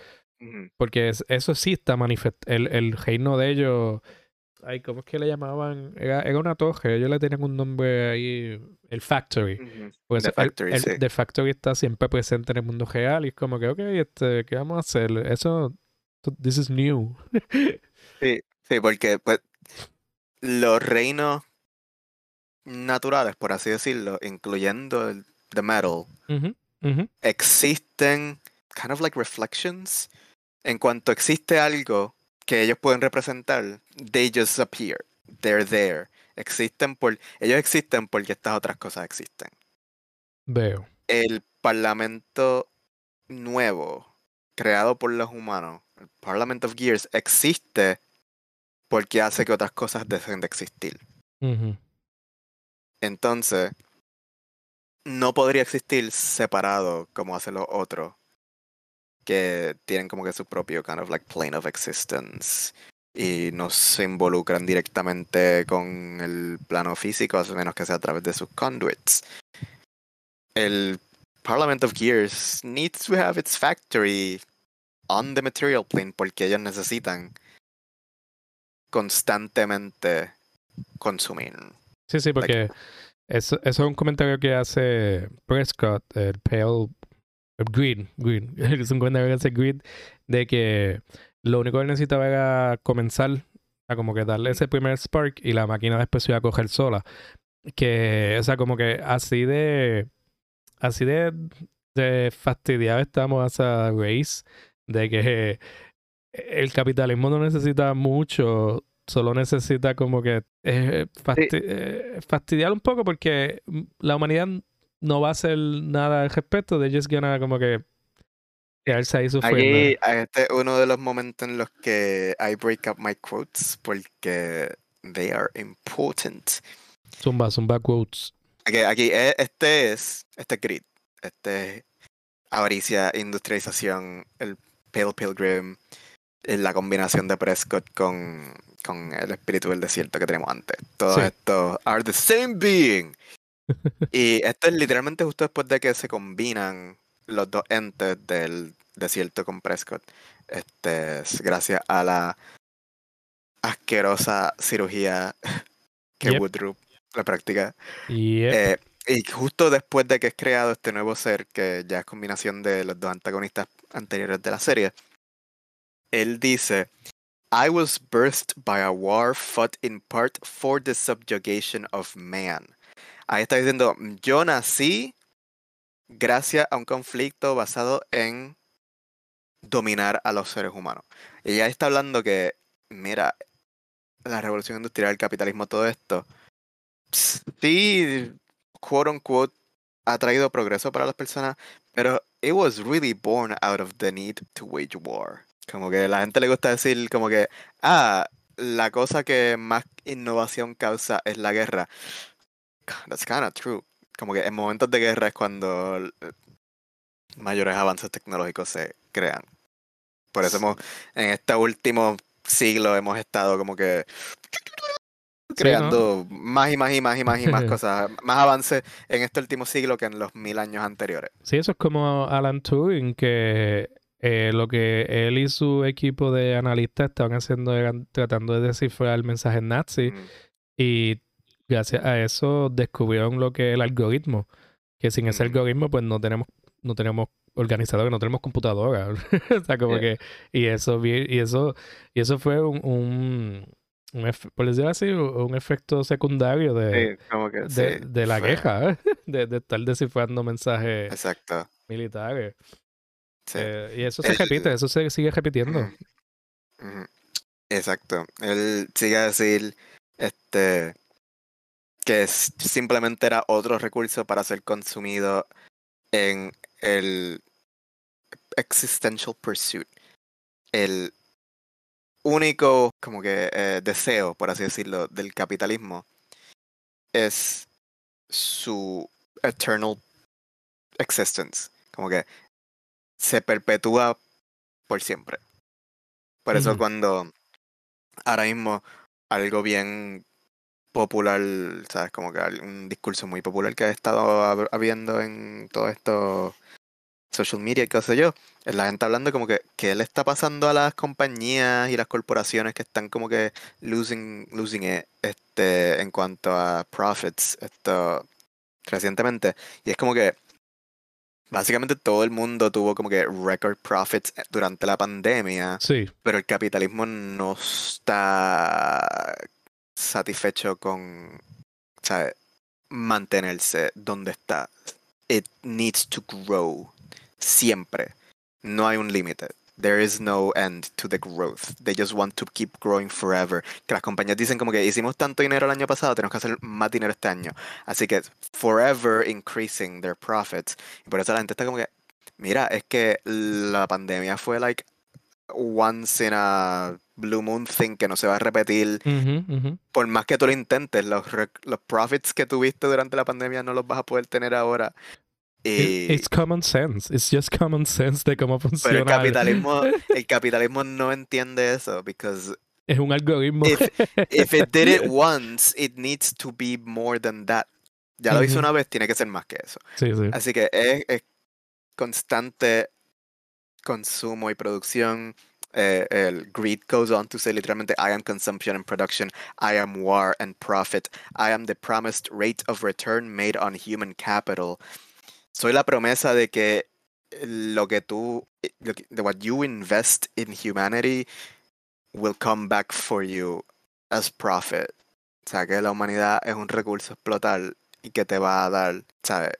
porque es- eso sí está manifestado. El, el reino de ellos. Ay, ¿cómo es que le llamaban? Era, era una torre. Ellos le tenían un nombre ahí. El Factory. The el- Factory, el, sí. The Factory está siempre presente en el mundo real. Y es como que, ok, este, ¿qué vamos a hacer? Eso. This is new. Sí, sí, porque pues, los reinos naturales, por así decirlo, incluyendo el The Metal, existen kind of like reflections. En cuanto existe algo que ellos pueden representar, they just appear. They're there. Existen por. Ellos existen porque estas otras cosas existen. Veo. El parlamento nuevo, creado por los humanos, Parliament of Gears, existe porque hace que otras cosas dejen de existir. Entonces, no podría existir separado como hacen los otros, que tienen como que su propio kind of like plane of existence y no se involucran directamente con el plano físico, a menos que sea a través de sus conduits. El Parliament of Gears needs to have its factory on the material plane porque ellos necesitan constantemente consumir. Sí, sí, porque eso, eso es un comentario que hace Prescott, el Pale Green, Green, es un comentario que hace Green, de que lo único que él necesitaba era comenzar a como que darle ese primer spark y la máquina después se iba a coger sola. Que, o sea, como que así de, así de, de fastidiado estamos a esa race, de que el capitalismo no necesita mucho, solo necesita como que eh, eh, fastidiar un poco porque mm, la humanidad no va a hacer nada al respecto, de just gonna como que quedarse ahí sufriendo. Aquí, este es uno de los momentos en los que I break up my quotes porque they are important. Zumba, zumba quotes. Aquí, aquí eh, este es, este es grid, este es avaricia, industrialización, el Pale Pilgrim, eh, la combinación de Prescott con, con el espíritu del desierto que tenemos antes. Todos Sí. estos are the same being. y esto es literalmente justo después de que se combinan los dos entes del desierto con Prescott. Este es gracias a la asquerosa cirugía que Yep. Woodruff la practica. Yep. Eh, y justo después de que es creado este nuevo ser, que ya es combinación de los dos antagonistas anteriores de la serie, él dice, I was birthed by a war fought in part for the subjugation of man. Ahí está diciendo, yo nací gracias a un conflicto basado en dominar a los seres humanos. Y ya está hablando que, mira, la revolución industrial, el capitalismo, todo esto, sí, quote unquote, ha traído progreso para las personas, pero it was really born out of the need to wage war. Como que la gente le gusta decir como que, ah, la cosa que más innovación causa es la guerra. That's kind of true. Como que en momentos de guerra es cuando eh, mayores avances tecnológicos se crean. Por eso hemos, en este último siglo hemos estado como que creando más y más y más y más y más cosas, más avances en este último siglo que en los mil años anteriores. Sí, eso es como Alan Turing, que eh, lo que él y su equipo de analistas estaban haciendo era tratando de descifrar el mensaje nazi y gracias a eso descubrieron lo que es el algoritmo, que sin ese algoritmo pues no tenemos no tenemos organizadores, no tenemos computadora. o sea, como que y eso y eso y eso fue un, un, por decirlo así, un efecto secundario de, de, la queja, de, de, estar descifrando mensajes Exacto. militares. Eh, y eso se repite, eso se sigue repitiendo. Exacto. Él sigue a decir este que simplemente era otro recurso para ser consumido en el existential pursuit. El único como que eh, deseo, por así decirlo, del capitalismo es su eternal existence. Como que se perpetúa por siempre. Por eso cuando ahora mismo algo bien popular, ¿sabes? Como que un discurso muy popular que ha estado habiendo en todo esto social media y qué sé yo, la gente hablando como que qué le está pasando a las compañías y las corporaciones que están como que losing, losing it, este, en cuanto a profits esto recientemente. Y es como que Básicamente todo el mundo tuvo como que record profits durante la pandemia. Sí. Pero el capitalismo no está satisfecho con ¿sabes? mantenerse donde está. It needs to grow. Siempre. No hay un límite. There is no end to the growth. They just want to keep growing forever. Que las compañías dicen como que hicimos tanto dinero el año pasado, tenemos que hacer más dinero este año. Así que forever increasing their profits. Y por eso la gente está como que, mira, es que la pandemia fue like once in a blue moon thing que no se va a repetir. Por más que tú lo intentes, los, los profits que tuviste durante la pandemia no los vas a poder tener ahora. Y... It's common sense. It's just common sense de cómo funciona. Pero el capitalismo, el capitalismo no entiende eso, because es un algoritmo. If, if, it did it once, it needs to be more than that. Ya lo hizo una vez, tiene que ser más que eso. Sí, sí. Así que es, es constante consumo y producción. Eh, el greed goes on to say literalmente, I am consumption and production, I am war and profit, I am the promised rate of return made on human capital soy la promesa de que lo que tú, de what you invest in humanity will come back for you as profit. O sea, que la humanidad es un recurso explotar y que te va a dar, ¿sabes?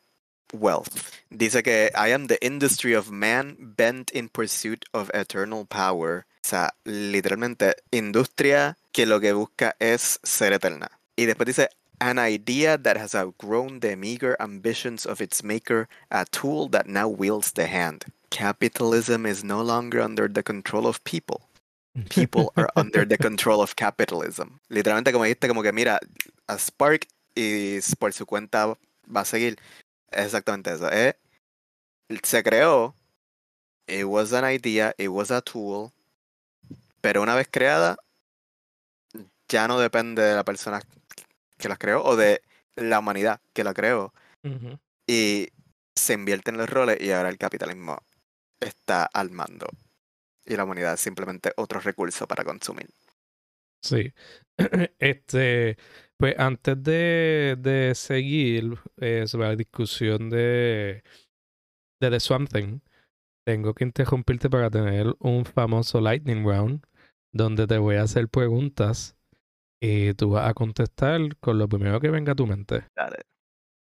Wealth. Dice que I am the industry of man bent in pursuit of eternal power. O sea, literalmente, industria que lo que busca es ser eterna. Y después dice, an idea that has outgrown the meager ambitions of its maker, a tool that now wields the hand. Capitalism is no longer under the control of people. People are under the control of capitalism. Literalmente, como dijiste, como que mira, a Spark y por su cuenta va a seguir. Es exactamente eso. Eh, se creó. It was an idea, it was a tool. Pero una vez creada, ya no depende de la persona que las creó o de la humanidad que la creó. Y se invierten los roles y ahora el capitalismo está al mando. Y la humanidad es simplemente otro recurso para consumir. Sí. Este, pues antes de, de seguir eh, sobre la discusión de, de The Swamp Thing, tengo que interrumpirte para tener un famoso lightning round donde te voy a hacer preguntas y tú vas a contestar con lo primero que venga a tu mente. Dale.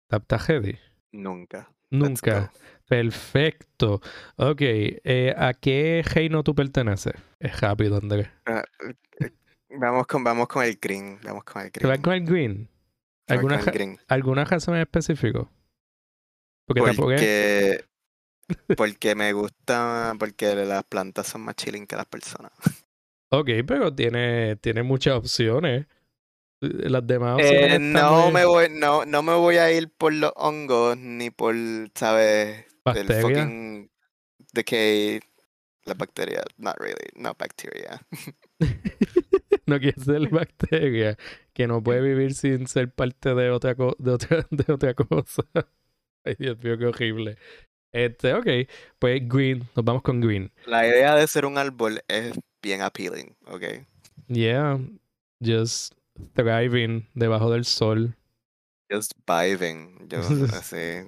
¿Estás ready? Nunca. Nunca. Perfecto. Ok. Eh, ¿A qué reino tú perteneces? Es rápido, Andrés. Ah, eh, vamos, con, vamos con el green. Vamos con el green. ¿Te vas con el green? ¿Alguna, ¿Alguna razón en específico? Porque Porque, porque me gusta, porque las plantas son más chilling que las personas. Ok, pero tiene, tiene muchas opciones. Las demás Eh, opciones no me voy, no, no me voy a ir por los hongos ni por, sabes, el Bacteria. fucking decay, la bacteria, not really, no bacteria. no quiere ser bacteria que no puede vivir sin ser parte de otra, co- de otra, de otra cosa. Ay, Dios mío, qué horrible. Este, ok, pues green, nos vamos con green. La idea de ser un árbol es bien appealing, ¿ok? Yeah, just thriving debajo del sol. Just vibing, yo así,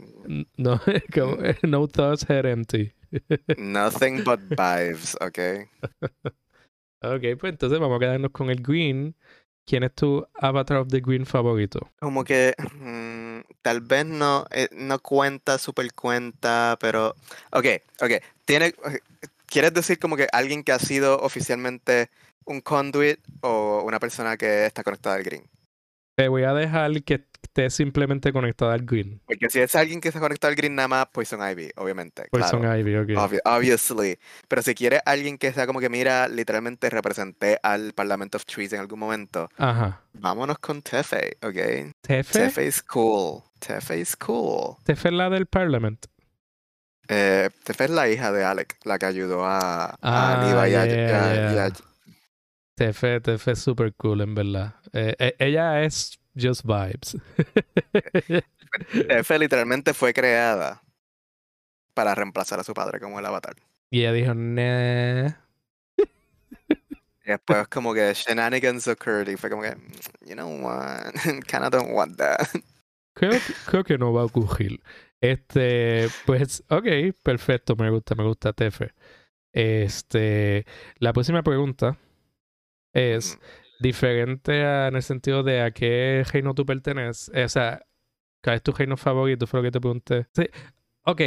No, como, no thoughts head empty. nothing but vibes, ¿ok? Ok, pues entonces vamos a quedarnos con el green. ¿Quién es tu avatar of the green favorito? Como que mm, tal vez no, eh, no cuenta, super cuenta, pero... Ok, ok. Tiene, ¿Quieres decir como que alguien que ha sido oficialmente un conduit o una persona que está conectada al green? Te voy a dejar que esté simplemente conectada al green. Porque si es alguien que está conectado al green nada más, Poison Ivy, obviamente. Poison claro. Ivy, ok. Obvi- obviously. Pero si quieres alguien que sea como que, mira, literalmente representé al Parliament of Trees en algún momento, Ajá. vámonos con Tefe, ¿ok? Tefe. Tefe is cool. Tefe is cool. Tefe es la del Parliament. Eh, Tefe es la hija de Alec, la que ayudó a, a Ah, y a- yeah, y a-. Tefe, Tefe es super cool, en verdad. Eh, eh, ella es just vibes. Tefe literalmente fue creada para reemplazar a su padre como el avatar. y ella dijo, nah. Y después como que shenanigans occurred y fue como que, "Mm, you know what, kinda don't want that. Creo que no va a ocurrir. Este, pues, ok, perfecto, me gusta, me gusta Tefe. Este, la próxima pregunta es diferente a- en el sentido de a qué reino tú perteneces. Eh, O sea, ¿cuál es tu reino favorito? Fue lo que te pregunté. Sí. Ok,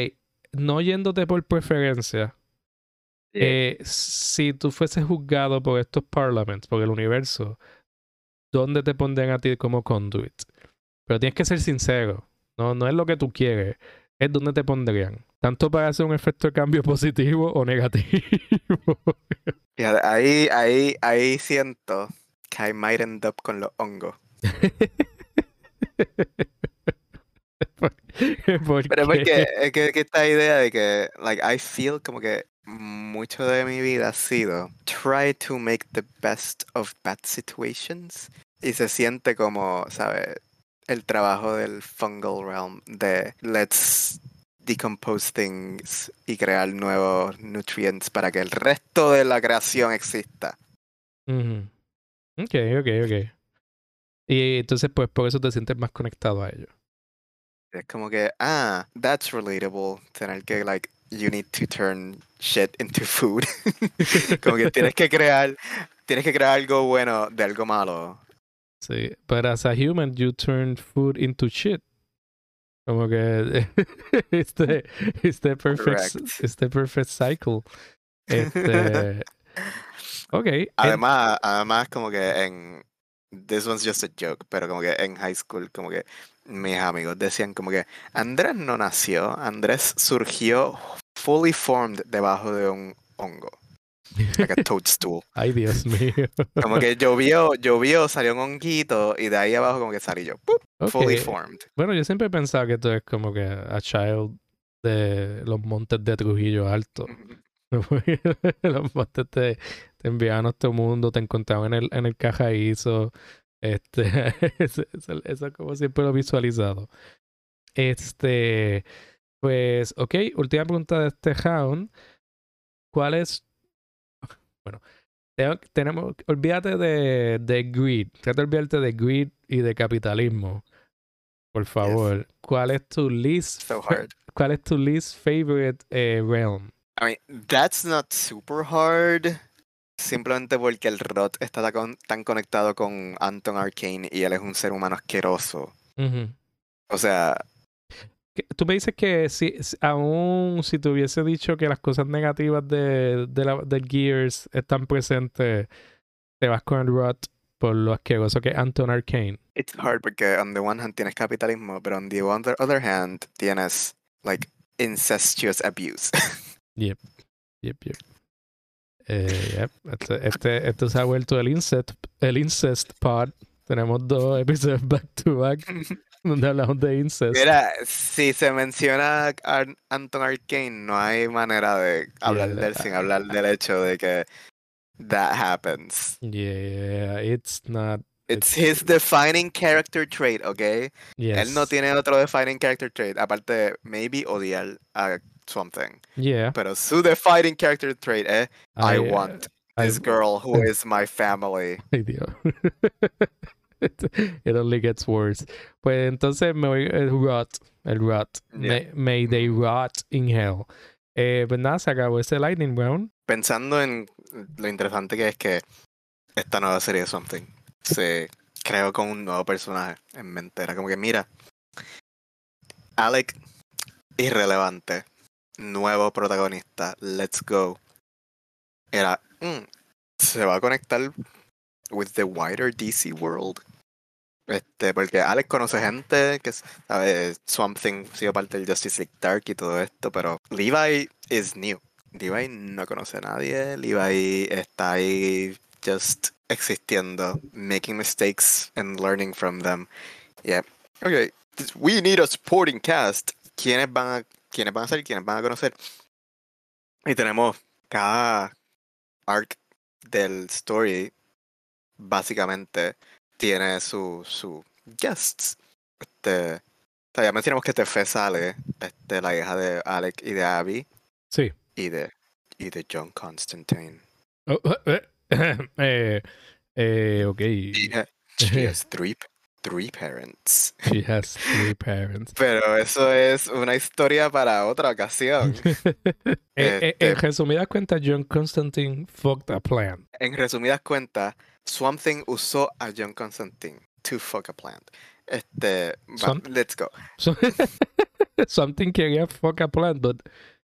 no yéndote por preferencia. eh, si tú fueses juzgado por estos parliaments, por el universo, ¿dónde te pondrían a ti como conduit? Pero tienes que ser sincero. No, no es lo que tú quieres. Es dónde te pondrían. Tanto para hacer un efecto de cambio positivo o negativo. Ahí, ahí, ahí siento que I might end up con los hongos. ¿Por Pero porque es que, que esta idea de que, like, I feel como que mucho de mi vida ha sido try to make the best of bad situations. Y se siente como, ¿sabes? El trabajo del fungal realm de let's decompose things y crear nuevos nutrients para que el resto de la creación exista. Ujú. Ok, ok, ok. Y entonces, pues, por eso te sientes más conectado a ellos. Es como que, ah, that's relatable. Tener que, like, you need to turn shit into food. como que tienes que crear, tienes que crear algo bueno de algo malo. Sí, but as a human, you turn food into shit. Como que it's the, it's the perfect, Correct. it's the perfect cycle. Este, ok. en- Además, además como que en this one's just a joke, pero como que en high school como que mis amigos decían como que Andrés no nació, Andrés surgió fully formed debajo de un hongo, like a toadstool. Ay, Dios mío. Como que llovió, llovió, salió un honguito y de ahí abajo como que salí yo, fully formed. Bueno, yo siempre he pensado que tú eres como que a child de los montes de Trujillo Alto. los montes te, te enviaban a este mundo, te encontraban en el, en el cajaízo. Este, eso es como siempre lo he visualizado. Este, pues, ok, última pregunta de este round. ¿Cuál es? Bueno, tengo- tenemos, olvídate de, de greed. Trata de olvidarte de greed y de capitalismo. Por favor, ¿cuál es tu least So hard. ¿Cuál es tu least favorite eh, realm? I mean, that's not super hard. Simplemente porque el Rot está tan con- tan conectado con Anton Arcane y él es un ser humano asqueroso. O sea, Tú me dices que si, si- aún si te hubiese dicho que las cosas negativas de, de la, del Gears están presentes, te vas con el Rot por lo asqueroso que es Anton Arcane. it's hard porque on the one hand tienes capitalismo, pero on the other, other hand tienes like incestuous abuse. Yep, yep, yep. Eh, yep. Este, este, este se ha vuelto el incest, el incest pod. Tenemos dos episodios back to back donde hablamos de incest. Mira, si se menciona a Anton Arcane, no hay manera de hablar de él sin hablar del hecho de que that happens. Yeah, it's not. It's his defining character trait, ¿ok? Yes. Él no tiene otro defining character trait, aparte de maybe odiar a something. Yeah. Pero su defining character trait es I, I, want this girl who is my family. Ay, Dios. It only gets worse. Pues entonces me voy el rot, el rot. May, Yeah. may they rot in hell. Eh, pues nada, se acabó ese lightning round. Pensando en lo interesante que es que esta nueva serie de Something se creó con un nuevo personaje en mente. Era como que, mira, Alec, irrelevante, nuevo protagonista, let's go. Era, mm, se va a conectar with the wider DC world. Este, porque Alex conoce gente que sabe Swamp Thing sido parte del Justice League Dark y todo esto, pero Levi is new. Levi no conoce a nadie, Levi está ahí just existiendo, making mistakes and learning from them. Yeah. Okay, we need a supporting cast. ¿Quiénes van a, quiénes van a ser? ¿Quiénes van a conocer? Y tenemos cada arc del story básicamente tiene su, su guests. Este, o sea, ya mencionamos que Tefe sale, este, la hija de Alec y de Abby, Sí. y de, y de John Constantine. Oh, eh, eh, eh, ok. She, she has three, three parents. She has three parents. Pero eso es una historia para otra ocasión. Eh, eh, en Este- resumidas cuentas, John Constantine fucked a plan. En resumidas cuentas, Swamp Thing usó a John Constantine to fuck a plant. Este, Swamp- let's go. So, something quería fuck a plant, but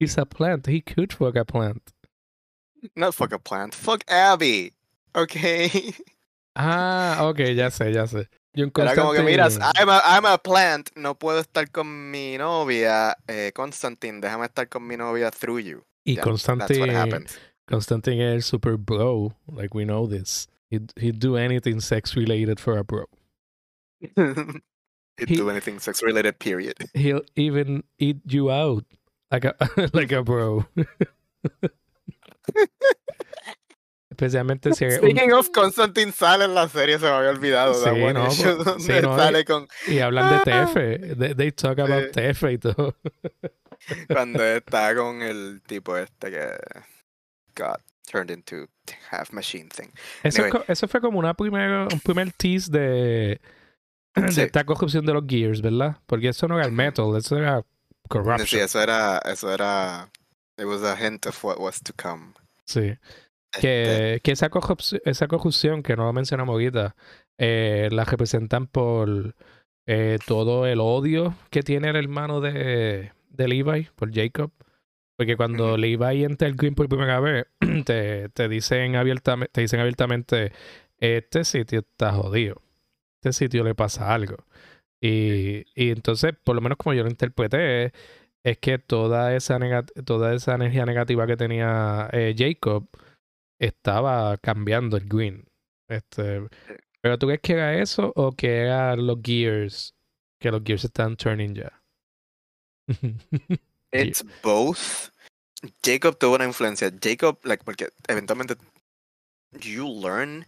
he's a plant. He could fuck a plant. Not fuck a plant, fuck Abby. Okay. Ah, ok, ya sé, ya sé. John Era como que, Constantine- mira, I'm a, I'm a plant, no puedo estar con mi novia, eh, Constantine, déjame estar con mi novia through you. y Yeah, Constantine. Constantine es el super bro. Like, we know this. He'd, he'd do anything sex related for a bro. He'd He- do anything sex related, period. He'll even eat you out like a, like a bro. Especialmente si eres un- Speaking of Constantine sale en la serie, se me había olvidado. Sí, one no, sí, no, sale con y hablan de TF. Ah. They, they talk about TF y todo. cuando está con el tipo este que got turned into half machine thing. Eso, Anyway. es co- eso fue como una primera, un primer tease de, de Sí. esta corrupción de los Gears, ¿verdad? Porque eso no era el metal, eso era Sí, corruption. eso era, eso era, it was a hint of what was to come. Sí. Este, Que, que esa, corrupción, esa corrupción, que no lo mencionamos ahorita, eh, la representan por eh, todo el odio que tiene el hermano de, de Levi, por Jacob. Porque cuando Ujú. Levi entra el Green por primera vez, te, te dicen abiertamente, te dicen abiertamente, este sitio está jodido. Este sitio le pasa algo. Y, y entonces, por lo menos como yo lo interpreté, es, que toda esa, toda esa energía negativa que tenía eh, Jacob estaba cambiando el green. Este, pero tú crees que era eso o que eran los gears? Que los gears están turning ya. It's both. Jacob tuvo una influencia. Jacob, like, porque eventualmente you learn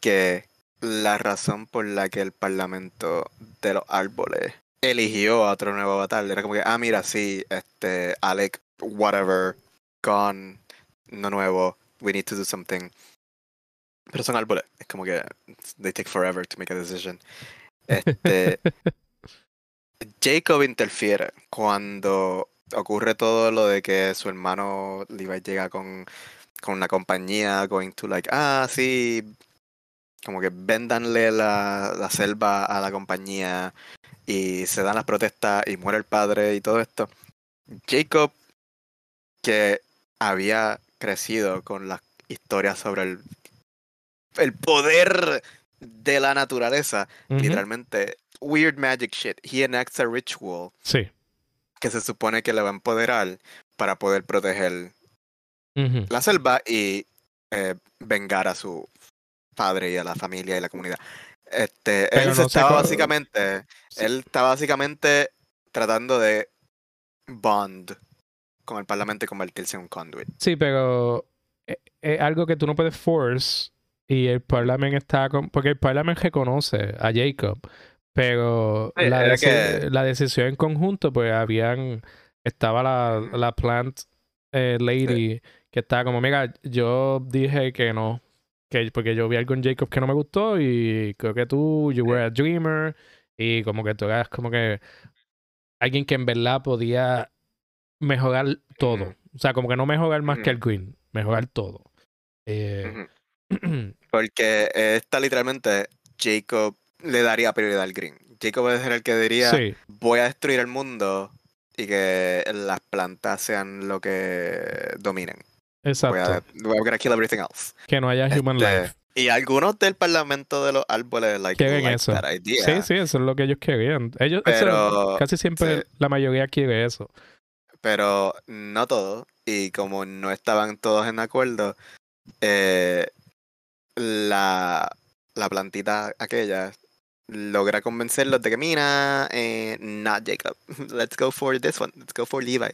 que la razón por la que el parlamento de los árboles eligió a otro nuevo avatar era como que, ah, mira, sí, este, Alec, whatever, gone, no nuevo, we need to do something. Pero son árboles, es como que they take forever to make a decision. Este, Jacob interfiere cuando ocurre todo lo de que su hermano Levi llega con, con una compañía going to like, ah, sí, como que vendanle la, la selva a la compañía y se dan las protestas y muere el padre y todo esto. Jacob, que había crecido con las historias sobre el, el poder de la naturaleza, literalmente weird magic shit. He enacts a ritual Sí. que se supone que le va a empoderar para poder proteger la selva y eh, vengar a su padre y a la familia y la comunidad. Este, Pero él no estaba básicamente, Sí. él está básicamente tratando de bond con el parlamento y convertirse en un conduit. Sí, pero es, es algo que tú no puedes force y el Parlament está con, porque el Parlament reconoce a Jacob, pero Sí, la, que- la decisión en conjunto, pues habían, estaba la, la plant eh, lady que estaba como, mira, yo dije que no, que porque yo vi algo en Jacob que no me gustó y creo que tú, you were a dreamer y como que tú eras como que alguien que en verdad podía mejorar todo. O sea, como que no mejorar más que el green, mejorar todo. Eh. Porque está literalmente Jacob le daría prioridad al green. Jacob es el que diría sí, voy a destruir el mundo y que las plantas sean lo que dominen. Voy exacto. a, we're gonna kill everything else. Que no haya human Este, life. Y algunos del parlamento de los árboles like, Quieren like eso. that idea. Sí, sí, eso es lo que ellos querían. Ellos, eso- Pero, casi siempre sí. la mayoría quiere eso. pero no todos. Y como no estaban todos en acuerdo, eh, la, la plantita aquella logra convencerlos de que, mira, eh, not Jacob. Let's go for this one. Let's go for Levi.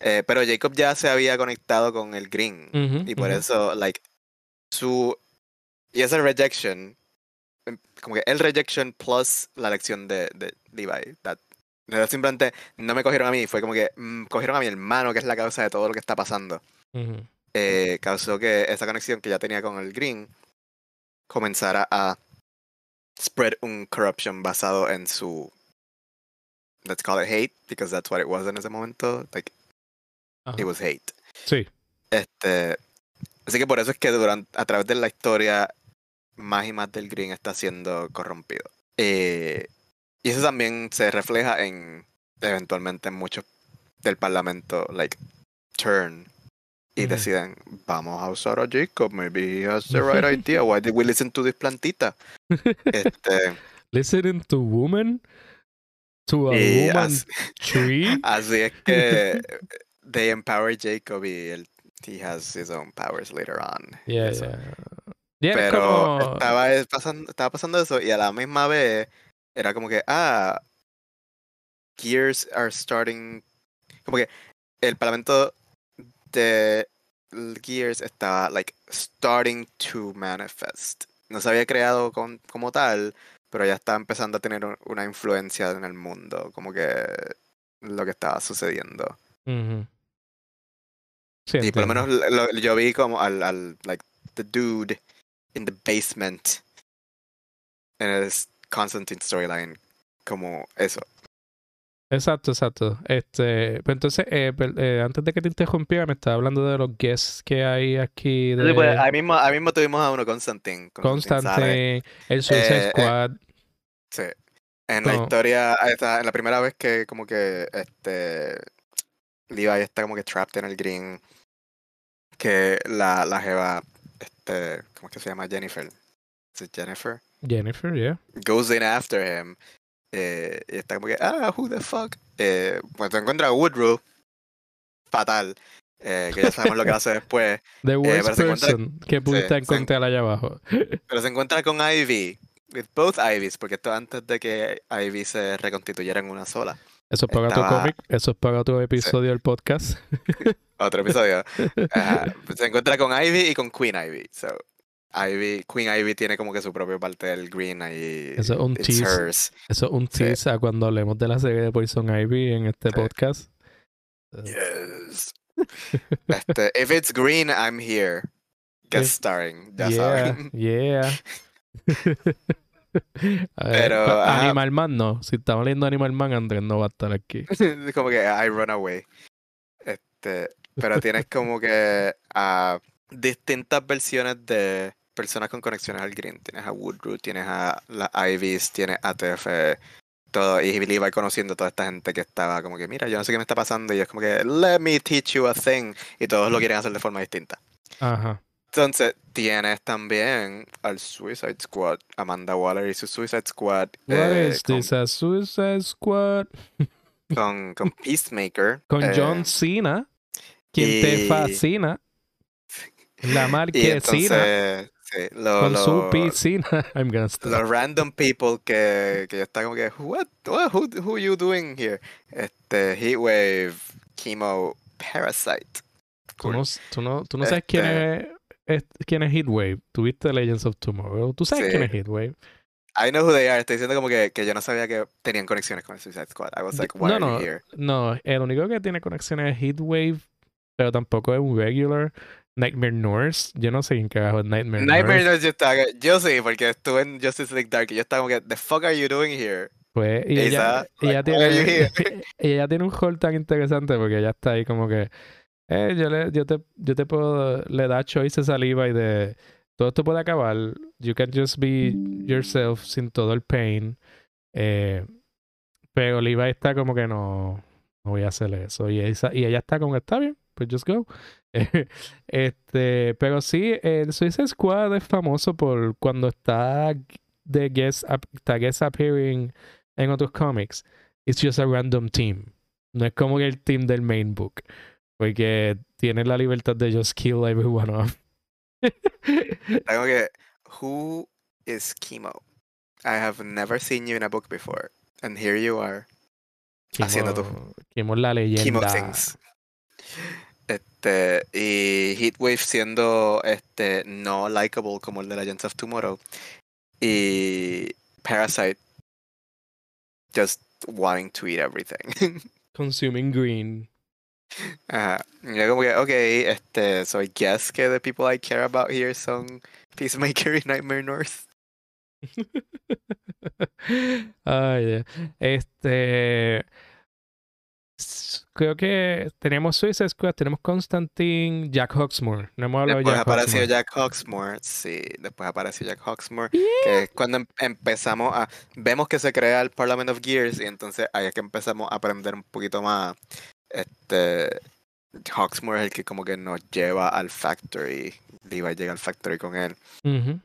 Eh, pero Jacob ya se había conectado con el Green. Ujú, Y por ujú. eso, like, su. Y esa rejection, em, como que el rejection plus la lección de, de Levi. That, simplemente no me cogieron a mí, fue como que mm, cogieron a mi hermano, que es la causa de todo lo que está pasando. Ujú. Eh, causó que esa conexión que ya tenía con el Green comenzara a spread un corruption basado en su. Let's call it hate, because that's what it was en ese momento. Like, Ajá. it was hate. Sí. Este, así que por eso es que durante, a través de la historia, más y más del Green está siendo corrompido. Eh, y eso también se refleja en, eventualmente, en muchos del parlamento, like, turn. Y deciden, vamos a usar a Jacob, maybe he has the right idea, why did we listen to this plantita? Este, Listening to woman, to a woman así, tree. así es que they empower Jacob y él, he has his own powers later on. Yeah, yeah. Pero como- estaba, es- pasando, estaba pasando eso y a la misma vez era como que, ah, Gears are starting. Como que el parlamento de Gears estaba, like, starting to manifest. No se había creado con, como tal, pero ya estaba empezando a tener un- una influencia en el mundo, como que lo que estaba sucediendo. Sí, Y por lo menos lo- yo vi como al, al, like, the dude in the basement en el Constantine storyline, como eso. Exacto, exacto. Este, pues entonces, eh, eh, antes de que te interrumpiera, me estaba hablando de los guests que hay aquí de Sí, pues, ahí, mismo, ahí mismo tuvimos a uno, Constantine. Constantine el Suicide Eh, eh, Squad. sí. En la historia, esta- en la primera vez que como que este Levi está como que trapped en el green, que la, la jeva, este, ¿cómo es que se llama? Jennifer. ¿Es Jennifer? Jennifer, yeah. goes in after him. Eh, y está como que, ah, who the fuck. Eh, pues se encuentra a Woodrow. Fatal. Eh, que ya sabemos lo que hace después. The worst se encuentra- person que pudiste encontrar allá abajo. Pero se encuentra con Ivy. With both Ivies. Porque esto antes de que Ivy se reconstituyera en una sola. Eso es para tu Estaba- cómic, eso es para otro episodio del podcast. Otro episodio. Se encuentra con Ivy y con Queen Ivy. So, Ivy, Queen Ivy tiene como que su propia parte del green ahí. Eso es un tease. hers. Eso es un Sí. tease a cuando hablemos de la serie de Poison Ivy en este Sí. podcast. Yes. Este, if it's green, I'm here. Guest starring, ya yeah, saben. yeah. Ver, Pero. Animal Man no. Si estamos leyendo Animal Man, Andrés no va a estar aquí. como que I run away. Este, pero tienes como que a distintas versiones de personas con conexiones al green. Tienes a Woodrow, tienes a las Ivies, tienes a TF, todo. Y Billy va conociendo a toda esta gente que estaba como que, mira, yo no sé qué me está pasando. Y es como que, let me teach you a thing. Y todos lo quieren hacer de forma distinta. Ajá. Entonces, tienes también al Suicide Squad, Amanda Waller y su Suicide Squad. What eh, is con- this? A Suicide Squad? con, con Peacemaker. Con eh, John Cena, quien te fascina. La marquesina sí, lo- con su lo- piscina. I'm gonna stop. los random people que, que está como que, what, what, who, who you doing here? Este, Heatwave, Chemo, Parasite. Tú Cool. no, tú no, tú no sabes quién es, Este es- quién es Heatwave. Tuviste Legends of Tomorrow. Tú sabes Sí. quién es Heatwave. I know who they are. Estoy diciendo como que, que yo no sabía que tenían conexiones con el Suicide Squad. I was like, why no, are no, you here? no. El único que tiene conexiones es Heatwave, pero tampoco es un regular. Nightmare Norse. Yo no sé quién carajo es Nightmare, Nightmare Norse. North yo estaba, yo sí, porque estuve en Justice League Dark y yo estaba como que, the fuck are you doing here? Pues, y ella, ella tiene, y ella tiene un rol tan interesante porque ella está ahí como que, eh, yo, le, yo, te, yo te puedo, le da choices a Levi de, todo esto puede acabar, you can just be yourself sin todo el pain, eh, pero Levi está como que no, no voy a hacer eso, y, esa, y ella está como que, está bien, pues just go. este, pero sí, el Suicide Squad es famoso por cuando está de guest, está guest appearing en otros cómics, it's just a random team. No es como el team del main book. Porque tiene la libertad de just kill everyone off. Como que, who is Chemo? I have never seen you in a book before. And here you are. Haciendo tu- Quimo la Chemo leyenda. things. Este, y Heatwave siendo este no likable como el de Legends of Tomorrow. Y Parasite just wanting to eat everything. Consuming green. Ajá. Y yo como que, ok, este, so I guess que the people I care about here son Peacemaker y Nightmare North. Ay, yeah. Este. Creo que tenemos Suicide Squad, tenemos Constantine, Jack Hawksmoor. No hemos hablado de Después Jack apareció. Jack Hawksmoor, sí, después apareció Jack Hawksmoor, Yeah. que es cuando em- empezamos a, vemos que se crea el Parliament of Gears y entonces ahí es que empezamos a aprender un poquito más, este, Hawksmoor es el que como que nos lleva al factory, Levi llega al factory con él, Ujú.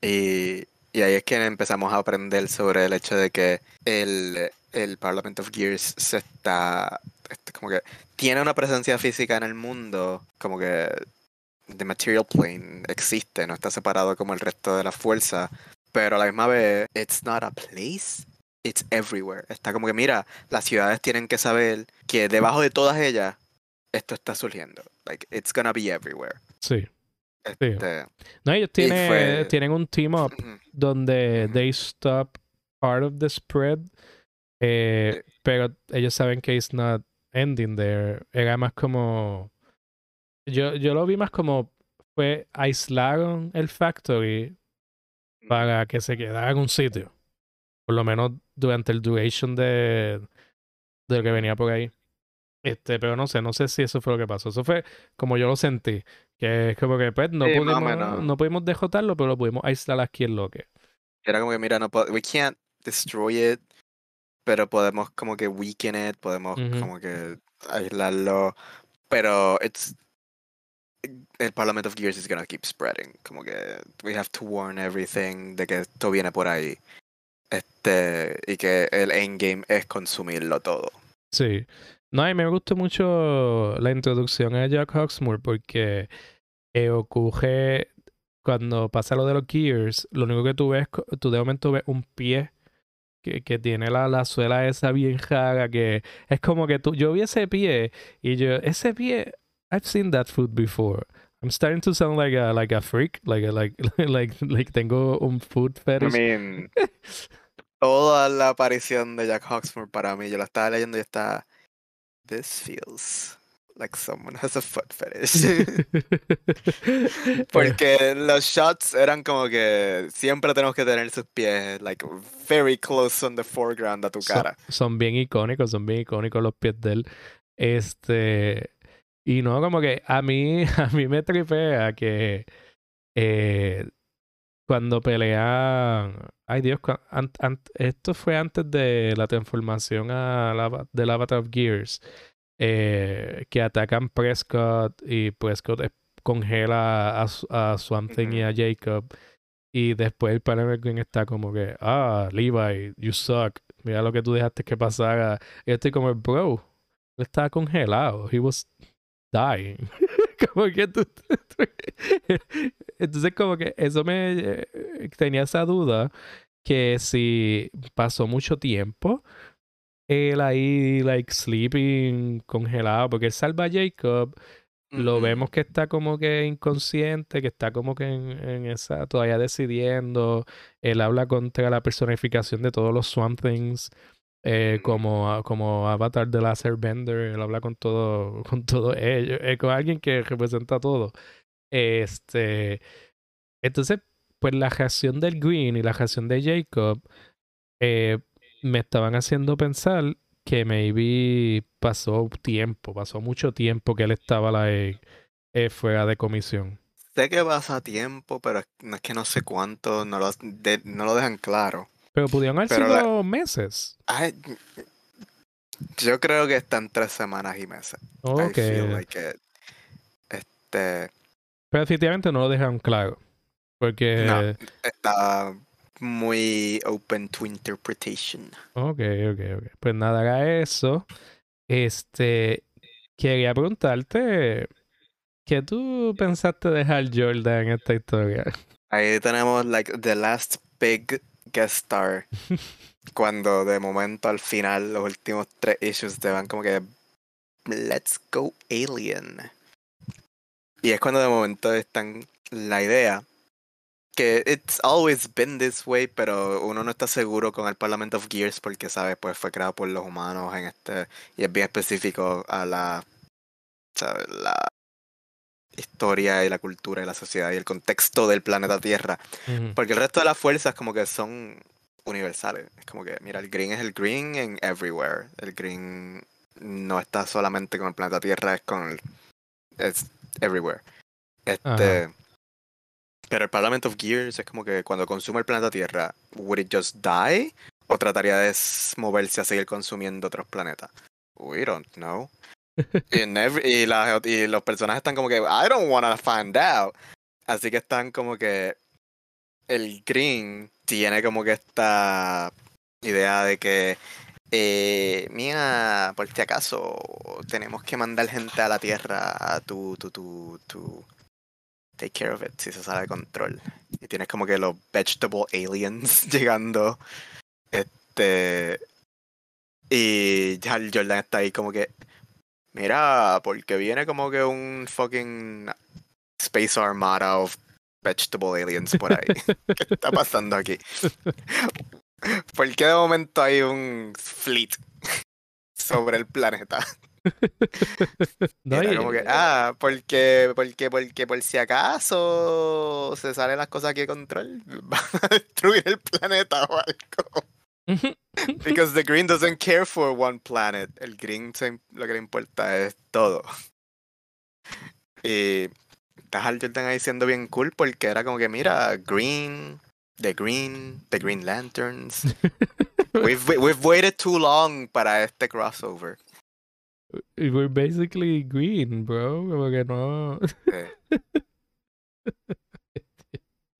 y, y ahí es que empezamos a aprender sobre el hecho de que el, el Parliament of Gears se está, este, como que tiene una presencia física en el mundo, como que the material plane existe, no está separado como el resto de la fuerza, pero a la misma vez, it's not a place, it's everywhere. Está como que, mira, las ciudades tienen que saber que debajo de todas ellas, esto está surgiendo. Like, it's gonna be everywhere. Sí. Este, No, ellos tienen, fue- tienen un team up donde they stop part of the spread, eh, Sí. pero ellos saben que it's not ending there. Era más como. Yo, yo lo vi más como fue aislaron el factory para que se quedara en un sitio. Por lo menos durante el duration de, de lo que venía por ahí. Este, pero no sé, no sé si eso fue lo que pasó. Eso fue como yo lo sentí. Que es como que pues no Sí, pudimos, no pudimos derrotarlo, pero lo pudimos aislar aquí en lo que. Era como que, mira, no we can't destroy it, pero podemos como que weaken it, podemos como que aislarlo, pero it's el Parliament of Gears is gonna keep spreading, como que we have to warn everything de que esto viene por ahí. Este, y que el endgame es consumirlo todo. Sí. No, y me gustó mucho la introducción a Jack Hawksmoor porque eh, ocurre cuando pasa lo de los Gears, lo único que tú ves, tú de momento ves un pie que, que tiene la, la suela esa bien rara que es como que tú, yo vi ese pie y yo, ese pie, I've seen that food before. I'm starting to sound like a, like a freak, like, a- like, like, like tengo un food I fetish. mean, toda la aparición de Jack Hawksmoor para mí, yo la estaba leyendo y estaba, this feels like someone has a foot fetish. Porque los shots eran como que siempre tenemos que tener sus pies like very close on the foreground a tu Son- cara. Son, bien icónicos, son bien icónicos los pies de él. Este. Y no, como que a mí, a mí me tripea que eh, cuando pelean. Ay Dios, esto fue antes de la transformación a la, del Avatar of Gears. eh, que atacan Prescott y Prescott es- congela a, a Swamp Thing y a Jacob. Y después el Pyramid Green está como que, ah, Levi, you suck. mira lo que tú dejaste que pasara. Y yo estoy como, bro, él estaba congelado. He was dying. como que tú, Entonces, como que eso me eh, tenía esa duda que si pasó mucho tiempo él ahí, like, sleeping, congelado, porque él salva a Jacob. Lo vemos que está como que inconsciente, que está como que en, esa, todavía decidiendo. Él habla contra la personificación de todos los Swamp Things. Eh, como, como Avatar de la Bender, él habla con todo, con todo ello, eh, con alguien que representa todo. Este, entonces, pues la reacción del Green y la reacción de Jacob eh, me estaban haciendo pensar que maybe pasó tiempo, pasó mucho tiempo que él estaba la, eh, fuera de comisión. Sé que pasa tiempo, pero no es que no sé cuánto, no lo, no lo dejan claro. Pero pudieron haber sido meses. yo creo que están tres semanas y meses. Ok. este... Pero definitivamente no lo dejan claro. Porque... No, está muy open to interpretation. Ok, ok, ok. Pues nada, haga eso. Este, quería preguntarte, ¿qué tú pensaste de Hal Jordan en esta historia? Ahí tenemos, like, the last big guest star. cuando de momento al final, los últimos tres issues te van como que, let's go alien. Y es cuando de momento están la idea que it's always been this way, pero uno no está seguro con el Parliament of Gears porque, ¿sabes? Pues fue creado por los humanos en este y es bien específico a la, ¿sabes? La historia y la cultura y la sociedad y el contexto del planeta Tierra. Porque el resto de las fuerzas como que son universales. Es como que, mira, el green es el green en everywhere. El green no está solamente con el planeta Tierra, es con el... es everywhere. Este... Pero el Parliament of Gears es como que cuando consume el planeta Tierra, ¿would it just die? ¿O trataría de moverse a seguir consumiendo otros planetas? We don't know. Y, los personajes están como que, I don't wanna find out. Así que están como que el Green tiene como que esta idea de que, eh, mira, por si acaso, tenemos que mandar gente a la Tierra a tu, tu, tu take care of it si se sale de control. Y tienes como que los vegetable aliens llegando. Este. Y ya el Jordan está ahí como que. Mira, porque viene como que un fucking Space Armada of vegetable aliens por ahí. ¿Qué está pasando aquí? ¿Por qué de momento hay un fleet sobre el planeta? no, como que, ah, porque, porque, porque por si acaso se salen las cosas aquí de control, van a destruir el planeta o algo. Because the green doesn't care for one planet. El green lo que le importa es todo. Y estás al Jordan ahí siendo bien cool porque era como que, mira, green, the green, the green lanterns. we've, we've waited too long para este crossover. We're basically green, bro. Como que no.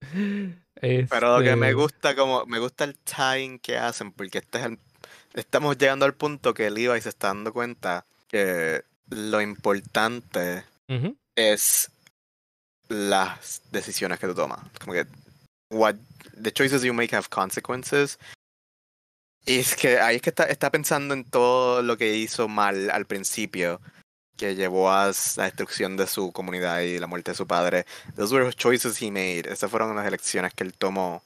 Pero lo que me Este, gusta, como me gusta el time que hacen, porque este es el, estamos llegando al punto que Levi se está dando cuenta que lo importante es las decisiones que tú tomas. Como que what the choices you make have consequences. Y es que ahí es que está, está pensando en todo lo que hizo mal al principio, que llevó a la destrucción de su comunidad y la muerte de su padre. Those were choices he made. Esas fueron las elecciones que él tomó.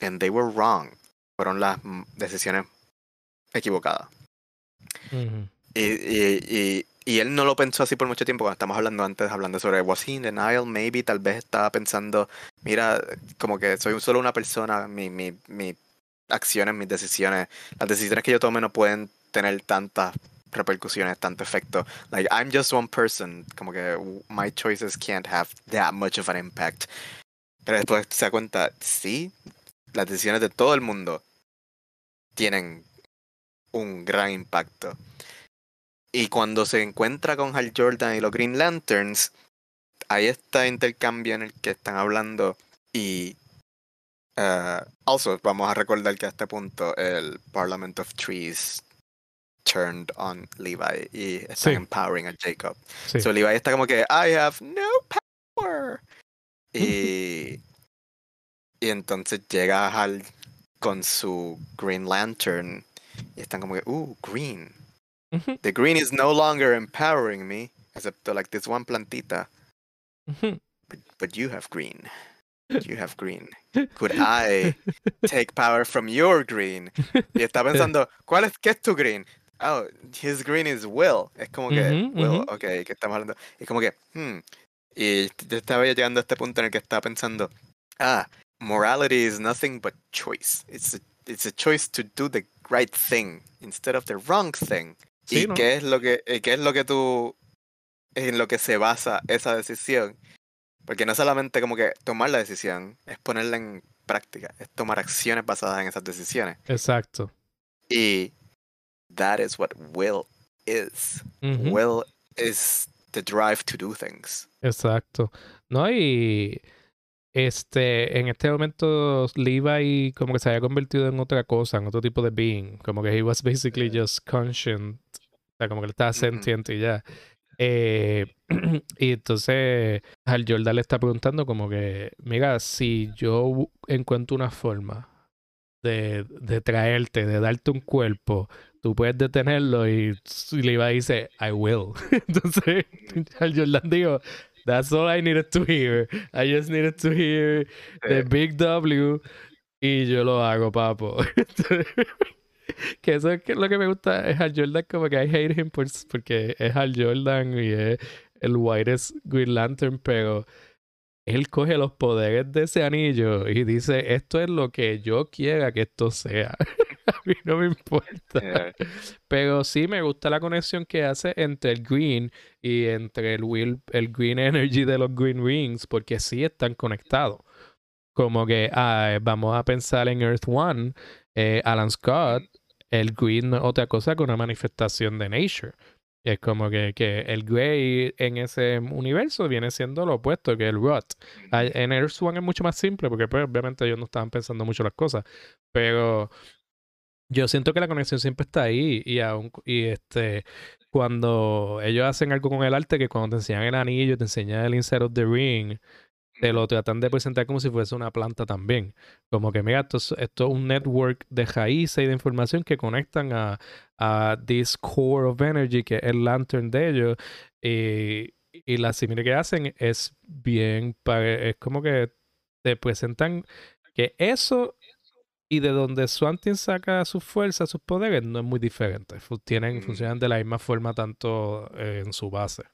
And they were wrong. Fueron las mm, decisiones equivocadas. Y, y, y, y él no lo pensó así por mucho tiempo. Cuando estamos hablando antes, hablando sobre was he in denial, maybe, tal vez estaba pensando, mira, como que soy solo una persona, mi, mi, mi acciones, mis decisiones, las decisiones que yo tome no pueden tener tantas repercusiones, tanto efecto. Like, I'm just one person, como que my choices can't have that much of an impact. Pero después se da cuenta, sí, las decisiones de todo el mundo tienen un gran impacto. Y cuando se encuentra con Hal Jordan y los Green Lanterns, hay este intercambio en el que están hablando y Uh, also, vamos a recordar que a este punto el Parliament of Trees turned on Levi y están Sí. empowering a Jacob. Sí. So Levi está como que, I have no power. Y, y entonces llega Hal con su Green Lantern y están como que, uh, green. The green is no longer empowering me, excepto like this one plantita. but you have green. You have green. Could I take power from your green? Y está pensando, ¿cuál es, qué es tu green? Oh, his green is Will. Es como que, Ujú, Will, ujú. ok, ¿qué estamos hablando? Y como que, hmm. Y yo estaba llegando a este punto en el que estaba pensando, ah, morality is nothing but choice. It's a, it's a choice to do the right thing instead of the wrong thing. Sí, ¿Y ¿no? qué es lo que, qué es lo que tú, en lo que se basa esa decisión? Porque no solamente como que tomar la decisión, es ponerla en práctica, es tomar acciones basadas en esas decisiones. Exacto. Y that is what will is. Will is the drive to do things. Exacto. No, y este, en este momento Levi como que se había convertido en otra cosa, en otro tipo de being. Como que he was basically just conscient. O sea, como que él estaba sentiente y ya. Eh, y entonces al Jordan le está preguntando como que, mira, si yo encuentro una forma de, de traerte, de darte un cuerpo, tú puedes detenerlo y Levi dice, I will. Entonces al Jordan digo, that's all I needed to hear. I just needed to hear the big W y yo lo hago, papo. que eso es que lo que me gusta es Al Jordan, como que I hate him por- porque es Al Jordan y es el whitest Green Lantern, pero él coge los poderes de ese anillo y dice, esto es lo que yo quiera que esto sea. A mí no me importa. eh, Pero sí me gusta la conexión que hace entre el green y entre el will, el green energy de los green rings, porque sí están conectados. Como que ah, vamos a pensar en Earth One, eh, Alan Scott, el green no es otra cosa que una manifestación de nature. Es como que, que el gray en ese universo viene siendo lo opuesto que el rot. Ah, En Earth One es mucho más simple porque pues, obviamente ellos no estaban pensando mucho las cosas. Pero yo siento que la conexión siempre está ahí y aún y este cuando ellos hacen algo con el arte que cuando te enseñan el anillo, te enseñan el insert of the ring, te lo tratan de presentar como si fuese una planta también. Como que mira, esto es, esto es un network de raíces y de información que conectan a, a this core of energy que es el lantern de ellos y, y la simile que hacen es bien es como que te presentan que eso y de donde Swantin saca sus fuerzas, sus poderes, no es muy diferente. Tienen, Mm. funcionan de la misma forma tanto eh, en su base.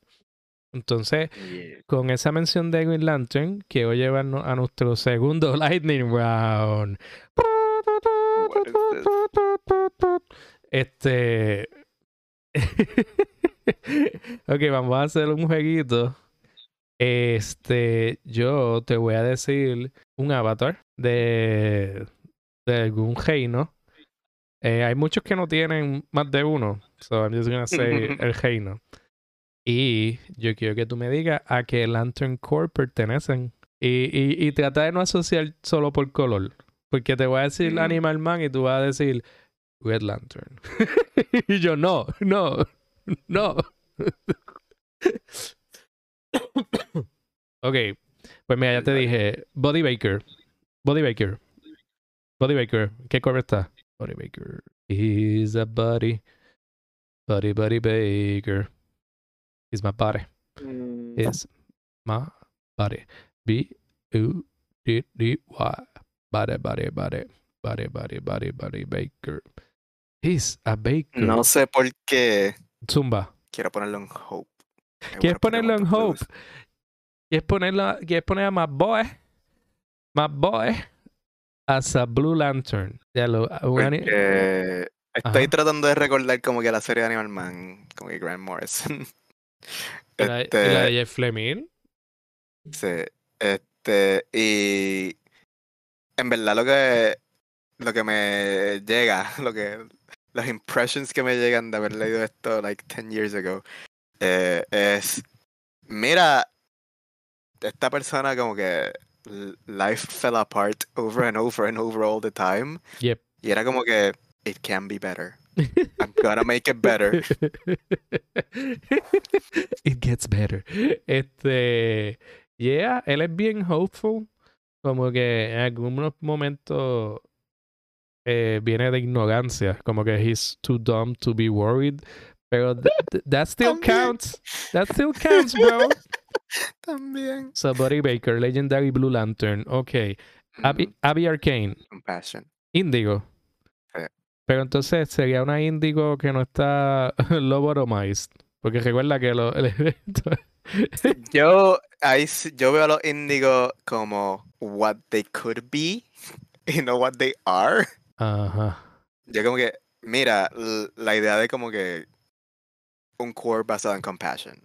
Entonces, yeah. con esa mención de Green Lantern, quiero llevarnos a nuestro segundo Lightning Round. Este. ok, vamos a hacer un jueguito. Este, yo te voy a decir un avatar de, de algún reino. Eh, hay muchos que no tienen más de uno. So I'm just gonna say el reino. Y yo quiero que tú me digas a qué Lantern Corps pertenecen. Y, y, y trata de no asociar solo por color. Porque te voy a decir Mm. Animal Man y tú vas a decir Red Lantern. y yo, no, no, no. ok, pues mira, ya te dije, Body Baker. Body Baker. Body Baker. ¿Qué corre está? Body Baker. He's a buddy. Buddy, buddy Baker. He's my body. Mm, Is my body. B U D D Y. Body, body, body. Body, body, body, body Baker. He's a baker. No sé por qué Zumba. quiero ponerlo en Hope. ¿Quieres ponerlo en Hope? ¿Quieres ponerlo, quieres poner a My Boy? My Boy as a Blue Lantern. Ya lo, ani- Porque estoy Ajá. tratando de recordar como que la serie de Animal Man, como que Grant Morrison. la, este, la de Jeff Fleming. sí, este, y en verdad lo que lo que me llega, lo que los impressions que me llegan de haber leído esto like 10 years ago eh, es mira esta persona como que life fell apart over and over and over all the time. Yep. Y era como que, it can be better. I'm gonna make it better. It gets better. Este, yeah, él es bien hopeful. Como que en algunos momentos eh, viene de ignorancia. Como que he's too dumb to be worried. Pero th- th- that still counts. That still counts, bro. También. So, Buddy Baker, Legendary Blue Lantern. Ok. Abby, Mm, Abby Arcane. compassion. Índigo. Sí. Pero entonces sería una índigo que no está lobotomized. Porque recuerda que lo, el- Yo, ahí yo veo a los índigos como what they could be y no what they are. Ajá. Yo como que, mira, la idea de como que un core basado en compassion.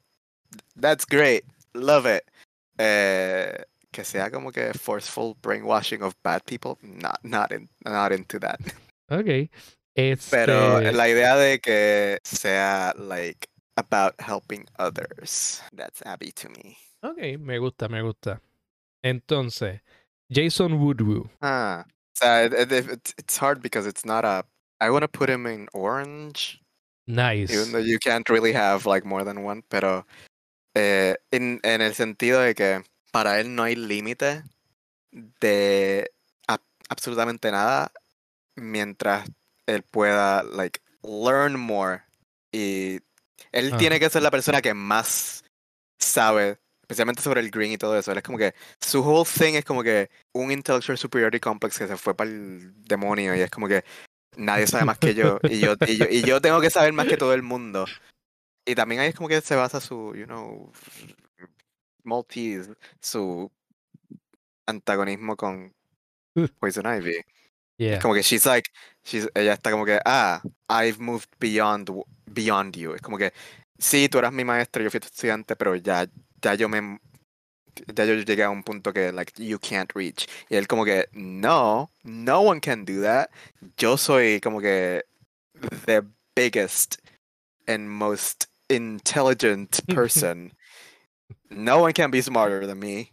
That's great. Love it. Eh, que sea como que forceful brainwashing of bad people. Not, not, in, not into that. Ok. Este, Pero la idea de que sea like about helping others. That's Abby to me. Ok, me gusta, me gusta. Entonces, Jason Woodrue. Ah. It, it- it's hard because it's not a. I want to put him in orange. Nice. Even though you can't really have like more than one, pero eh, en, en el sentido de que para él no hay límite de ab- absolutamente nada mientras él pueda like learn more. Y él Ah. tiene que ser la persona que más sabe especialmente sobre el green y todo eso. Él es como que su whole thing es como que un intellectual superiority complex que se fue para el demonio y es como que nadie sabe más que yo y yo y yo y yo tengo que saber más que todo el mundo y también ahí es como que se basa su you know Maltese su antagonismo con Poison Ivy. Yeah. como que she's like she's, ella está como que ah I've moved beyond beyond you es como que sí tú eras mi maestro yo fui tu estudiante pero ya ya yo me ya yo llegué a un punto que like you can't reach y él como que no no one can do that. Yo soy como que the biggest and most intelligent person no one can be smarter than me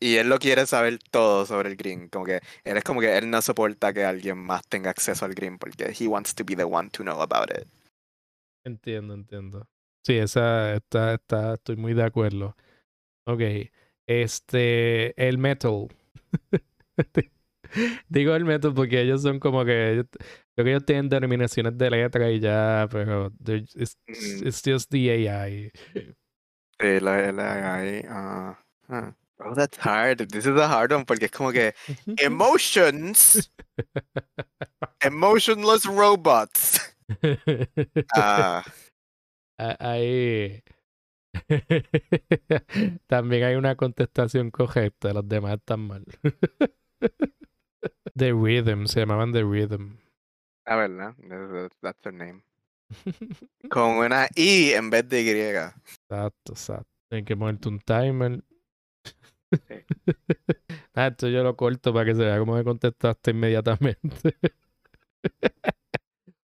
y él lo quiere saber todo sobre el green como que él es como que él no soporta que alguien más tenga acceso al green porque he wants to be the one to know about it Entiendo, entiendo. Sí, esa está, está, estoy muy de acuerdo. Ok. Este, el metal. Digo el metal porque ellos son como que. Creo que ellos tienen denominaciones de letra y ya, pero. It's, Mm. it's just the AI. Sí, la, la AI, ah, ah. Oh, that's hard. This is a hard one porque es como que emotions, emotionless robots. Ah, Ah, Ahí. También hay una contestación correcta, los demás están mal. The Rhythm, se llamaban The Rhythm. Ah, verdad. That's, that's their name. Con una I en vez de Y. Exacto, exacto. Hay que ponerte un timer. Sí. Ah, esto yo lo corto para que se vea cómo me contestaste inmediatamente.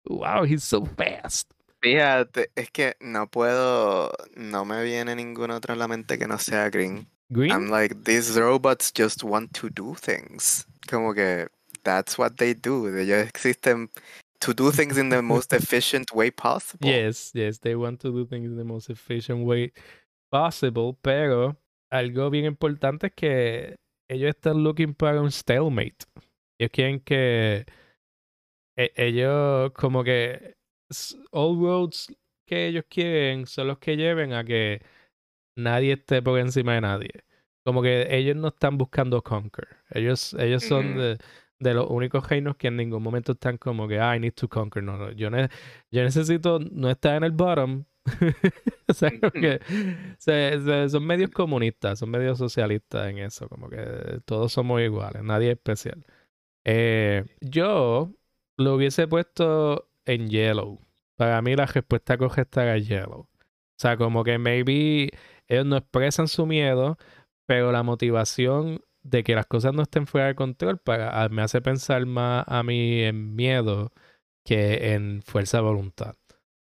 wow, he's so fast. Fíjate, es que no puedo, no me viene ninguna otra a la mente que no sea green. Green. I'm like, these robots just want to do things. Como que, that's what they do. Ellos existen to do things in the most efficient way possible. Yes, yes, they want to do things in the most efficient way possible, pero algo bien importante es que ellos están looking para un stalemate. Ellos quieren que e- ellos como que all roads que ellos quieren son los que lleven a que nadie esté por encima de nadie. Como que ellos no están buscando conquer. Ellos, ellos son de, de los únicos reinos que en ningún momento están como que, "Ah, I need to conquer. No, no, yo, ne- yo necesito no estar en el bottom. o sea, que son medios comunistas, son medios socialistas en eso. Como que todos somos iguales, nadie es especial. Eh, yo lo hubiese puesto en yellow. Para mí la respuesta correcta era yellow. O sea, como que maybe ellos no expresan su miedo, pero la motivación de que las cosas no estén fuera de control para, a- me hace pensar más a mí en miedo que en fuerza de voluntad.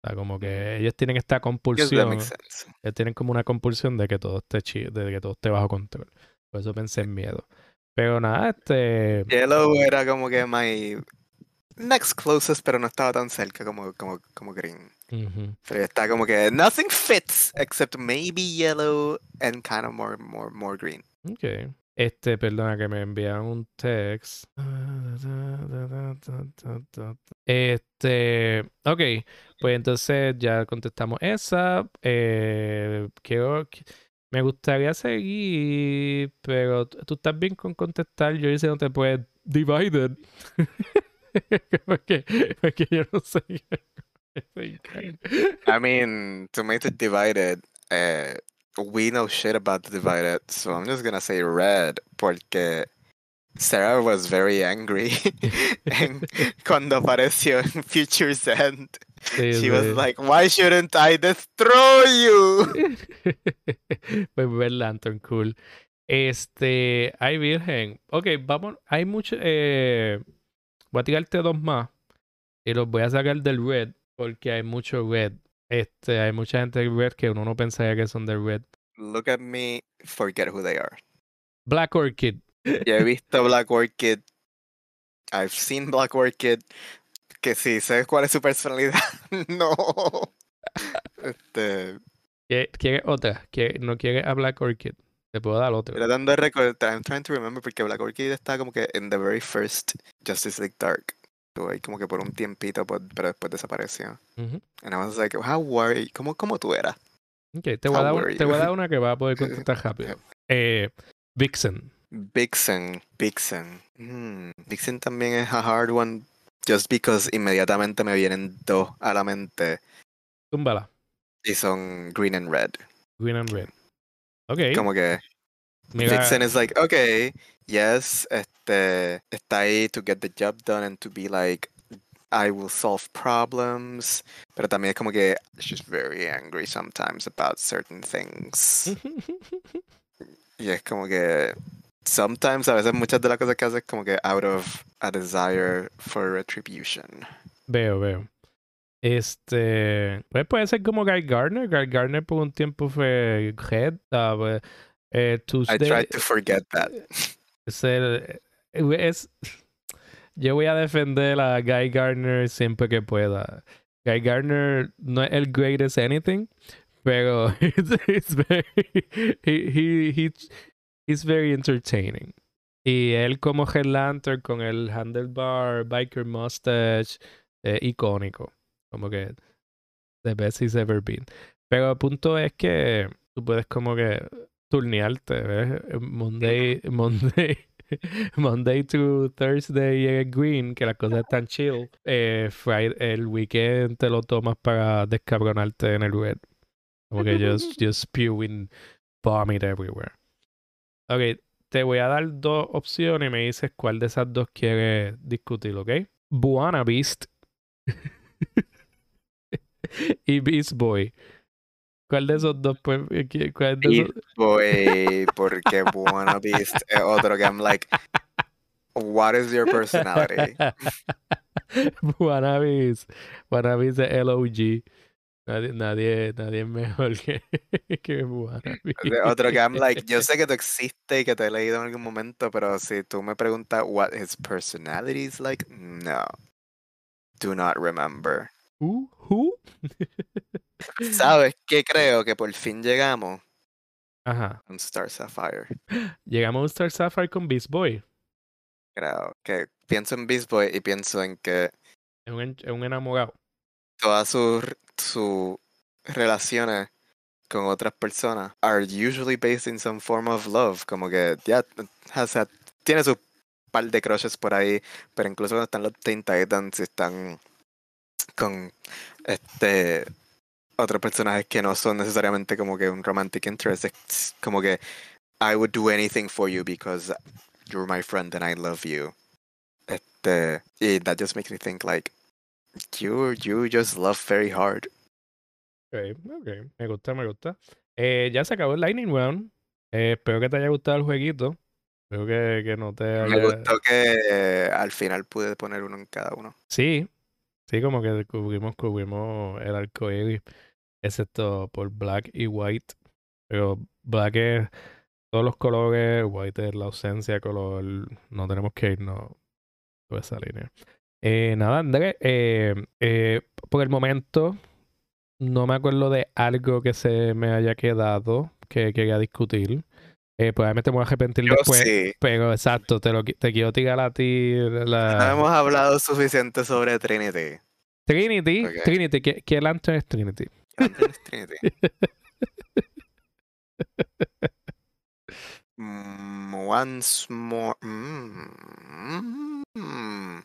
O sea, como que ellos tienen esta compulsión, ellos tienen como una compulsión de que todo esté chi- de que todo esté bajo control. Por eso pensé en miedo. Pero nada, este. Yellow era como que my next closest, pero no estaba tan cerca como, como, como green. Pero está como que nothing fits except maybe yellow and kind of more, more, more green. Ok. Este, perdona que me envían un text. Este, ok, pues entonces ya contestamos esa. Eh, quiero, me gustaría seguir, pero tú estás bien con contestar. Yo dice no te puedes divided. porque, porque yo no sé. I mean, to make it divided, uh, we know shit about the divided, so I'm just gonna say red porque Sarah was very angry en- cuando apareció en Future's End. Sí, She was sí. like, "Why shouldn't I destroy you?" pues ver Lantern, cool. Este, hay virgen. Ok, vamos, hay mucho. Eh, voy a tirarte dos más y los voy a sacar del red porque hay mucho red. Este, hay mucha gente del red que uno no pensaría que son del red. Look at me, forget who they are. Black Orchid. Ya he visto Black Orchid. I've seen Black Orchid. Que sí, ¿sabes cuál es su personalidad? no. Este, ¿Qué- ¿Quieres otra? ¿Qué- ¿No quieres a Black Orchid? Te puedo dar otra. tratando de recordar, I'm trying to remember porque Black Orchid está como que en the very first Justice League Dark. Estuvo ahí como que por un tiempito, por- pero después desapareció. Ujú. And I was like, how were you? ¿Cómo, cómo tú eras? Ok, te voy, a dar, una- te voy a you? dar una que va a poder contestar rápido. Eh, Vixen. Vixen, Vixen. Hmm, Vixen también es a hard one. Just because inmediatamente me vienen dos a la mente. Túmbala. Y son green and red. Green and Red. Ok. Como que Mira, Vixen is like, okay, yes, este, está ahí to get the job done and to be like, I will solve problems. Pero también es como que she's very angry sometimes about certain things. Y es como que sometimes, a veces muchas de las cosas que hace es como que out of a desire for retribution. Veo, veo. Este, pues puede ser como Guy Gardner. Guy Gardner por un tiempo fue head. ¿sabes? Eh, I tried to forget that. es el- es- yo voy a defender a Guy Gardner siempre que pueda. Guy Gardner no es el greatest anything, pero it's, it's very, he, he, he- he's very entertaining. Y él como Head Lantern con el handlebar, biker mustache, eh, icónico. Como que the best he's ever been. Pero el punto es que tú puedes como que turnearte, ¿ves? Monday, Monday, Monday to Thursday en green, que las cosas están chill. Eh, Friday, el weekend te lo tomas para descabronarte en el red. Como que just, just spewing vomit everywhere. Ok, te voy a dar dos opciones y me dices cuál de esas dos quieres discutir, ¿ok? Buana Beast y Beast Boy. ¿Cuál de esos dos? Pues, ¿qué- cuál de esos- Beast Boy, porque Buena Beast es otro que I'm like, what is your personality? Wannabes. Wannabes de LOG. Nadie, nadie, nadie es mejor que, que Otro que I'm like, yo sé que tú existes y que te he leído en algún momento, pero si tú me preguntas what his personality is like, no. Do not remember. Who? Who? ¿Sabes qué creo? Que por fin llegamos Ajá. a un Star Sapphire. Llegamos a un Star Sapphire con Beast Boy. Creo que pienso en Beast Boy y pienso en que Es un, es un enamorado. todas sus sus relaciones con otras personas are usually based in some form of love. Como que ya had- tiene su par de crushes por ahí, pero incluso cuando están los Teen Titans están con este otros personajes que no son necesariamente como que un romantic interest, es como que I would do anything for you because you're my friend and I love you. Este, y that just makes me think like you you just love very hard. Ok, ok. Me gusta, me gusta. Eh, ya se acabó el Lightning Round. Eh, espero que te haya gustado el jueguito. Espero que, que no te Me haya... gustó que eh, al final pude poner uno en cada uno. Sí, sí, como que cubrimos, cubrimos el arco iris, excepto por Black y White. Pero Black es todos los colores, white es la ausencia de color, no tenemos que irnos por esa línea. Eh, nada, Andrés, eh, eh, por el momento no me acuerdo de algo que se me haya quedado que quería discutir. Eh, probablemente me voy a arrepentir Yo después. sí. Pero exacto, te, lo, te quiero tirar a ti la... No hemos hablado suficiente sobre Trinity. Trinity. Trinity. ¿Qué, qué lantern es Trinity? Antes Trinity. Mm, once more. mm, mm.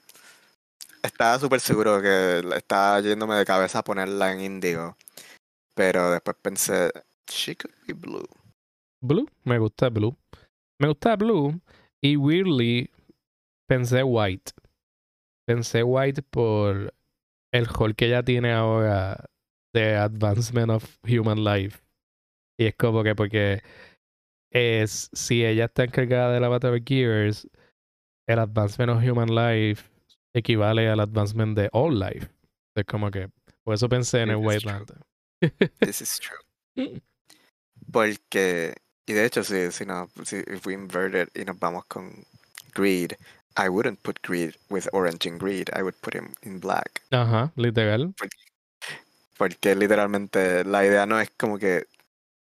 Estaba súper seguro que estaba yéndome de cabeza a ponerla en índigo. Pero después pensé, she could be blue. Blue. Me gusta Blue. Me gusta Blue. Y weirdly pensé White. Pensé White por el rol que ella tiene ahora de Advancement of Human Life. Y es como que porque es si ella está encargada de la Battle Gears, el Advancement of Human Life equivale al Advancement de All Life. Es como que por eso pensé en el. Lantern. This is true. Porque, y de hecho, si, si, no, si if we invert it y nos vamos con Greed, I wouldn't put Greed with Orange in Greed, I would put him in Black. Ajá, literal. Porque literalmente la idea no es como que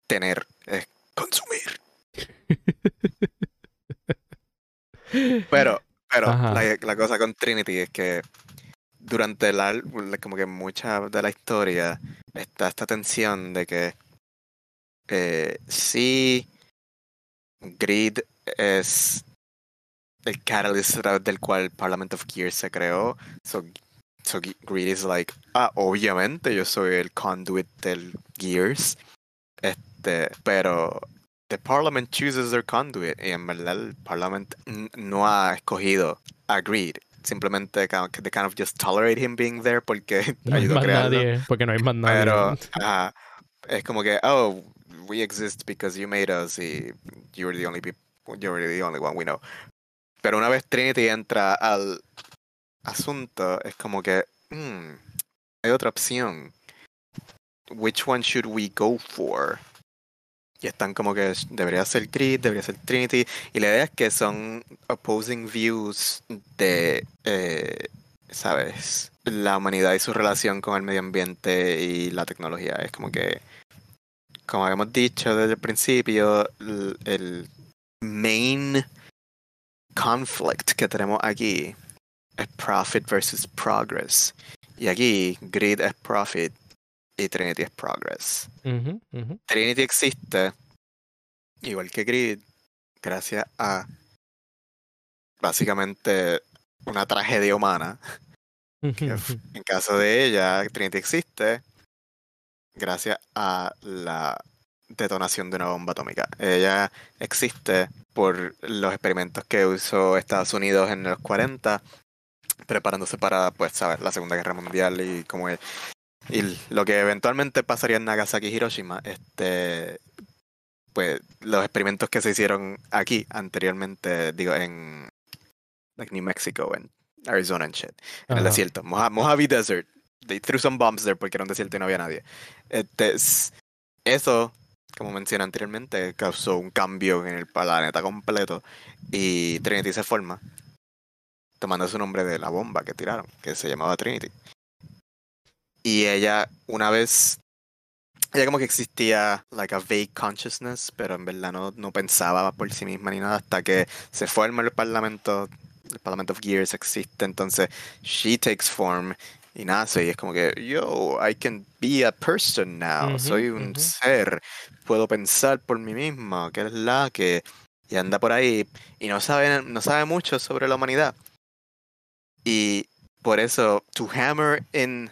tener, es consumir. Pero, pero la, la cosa con Trinity es que durante la, como que mucha de la historia está esta tensión de que eh, sí Greed es el catalyst a través del cual Parliament of Gears se creó. So, so Greed is like, ah, obviamente yo soy el conduit del Gears. Este, pero the Parliament chooses their conduit y en verdad el Parliament no ha escogido a Greed. Simplemente they kind of just tolerate him being there porque No hay más crearlo. nadie, porque no hay más nadie. Pero es como que, oh, we exist because you made us y you're the only peop- you're the only one we know. Pero una vez Trinity entra al asunto, es como que, hmm, hay otra opción. Which one should we go for? Y están como que debería ser Grid, debería ser Trinity. Y la idea es que son opposing views de, eh, ¿sabes? La humanidad y su relación con el medio ambiente y la tecnología. Es como que, como habíamos dicho desde el principio, el main conflict que tenemos aquí es profit versus progress. Y aquí, Grid es profit y Trinity es progress. Trinity existe, igual que Grid, gracias a básicamente una tragedia humana. en caso de ella, Trinity existe gracias a la detonación de una bomba atómica. Ella existe por los experimentos que usó Estados Unidos en los 40, preparándose para, pues, sabes, la Segunda Guerra Mundial y como es- y lo que eventualmente pasaría en Nagasaki y Hiroshima, este pues los experimentos que se hicieron aquí anteriormente, digo, en like New Mexico, en Arizona and shit, en el desierto, Moja- Mojave Desert. They threw some bombs there porque era un desierto y no había nadie. Este, eso, como mencioné anteriormente, causó un cambio en el planeta completo y Trinity se forma, tomando su nombre de la bomba que tiraron, que se llamaba Trinity. Y ella, una vez, ella como que existía, like a vague consciousness, pero en verdad no, no pensaba por sí misma ni nada hasta que se forma el parlamento, el Parliament of Gears existe, entonces she takes form y nace y es como que, yo, I can be a person now, soy un ser, puedo pensar por mí mismo, que es la que, y anda por ahí y no sabe, no sabe mucho sobre la humanidad. Y por eso, to hammer in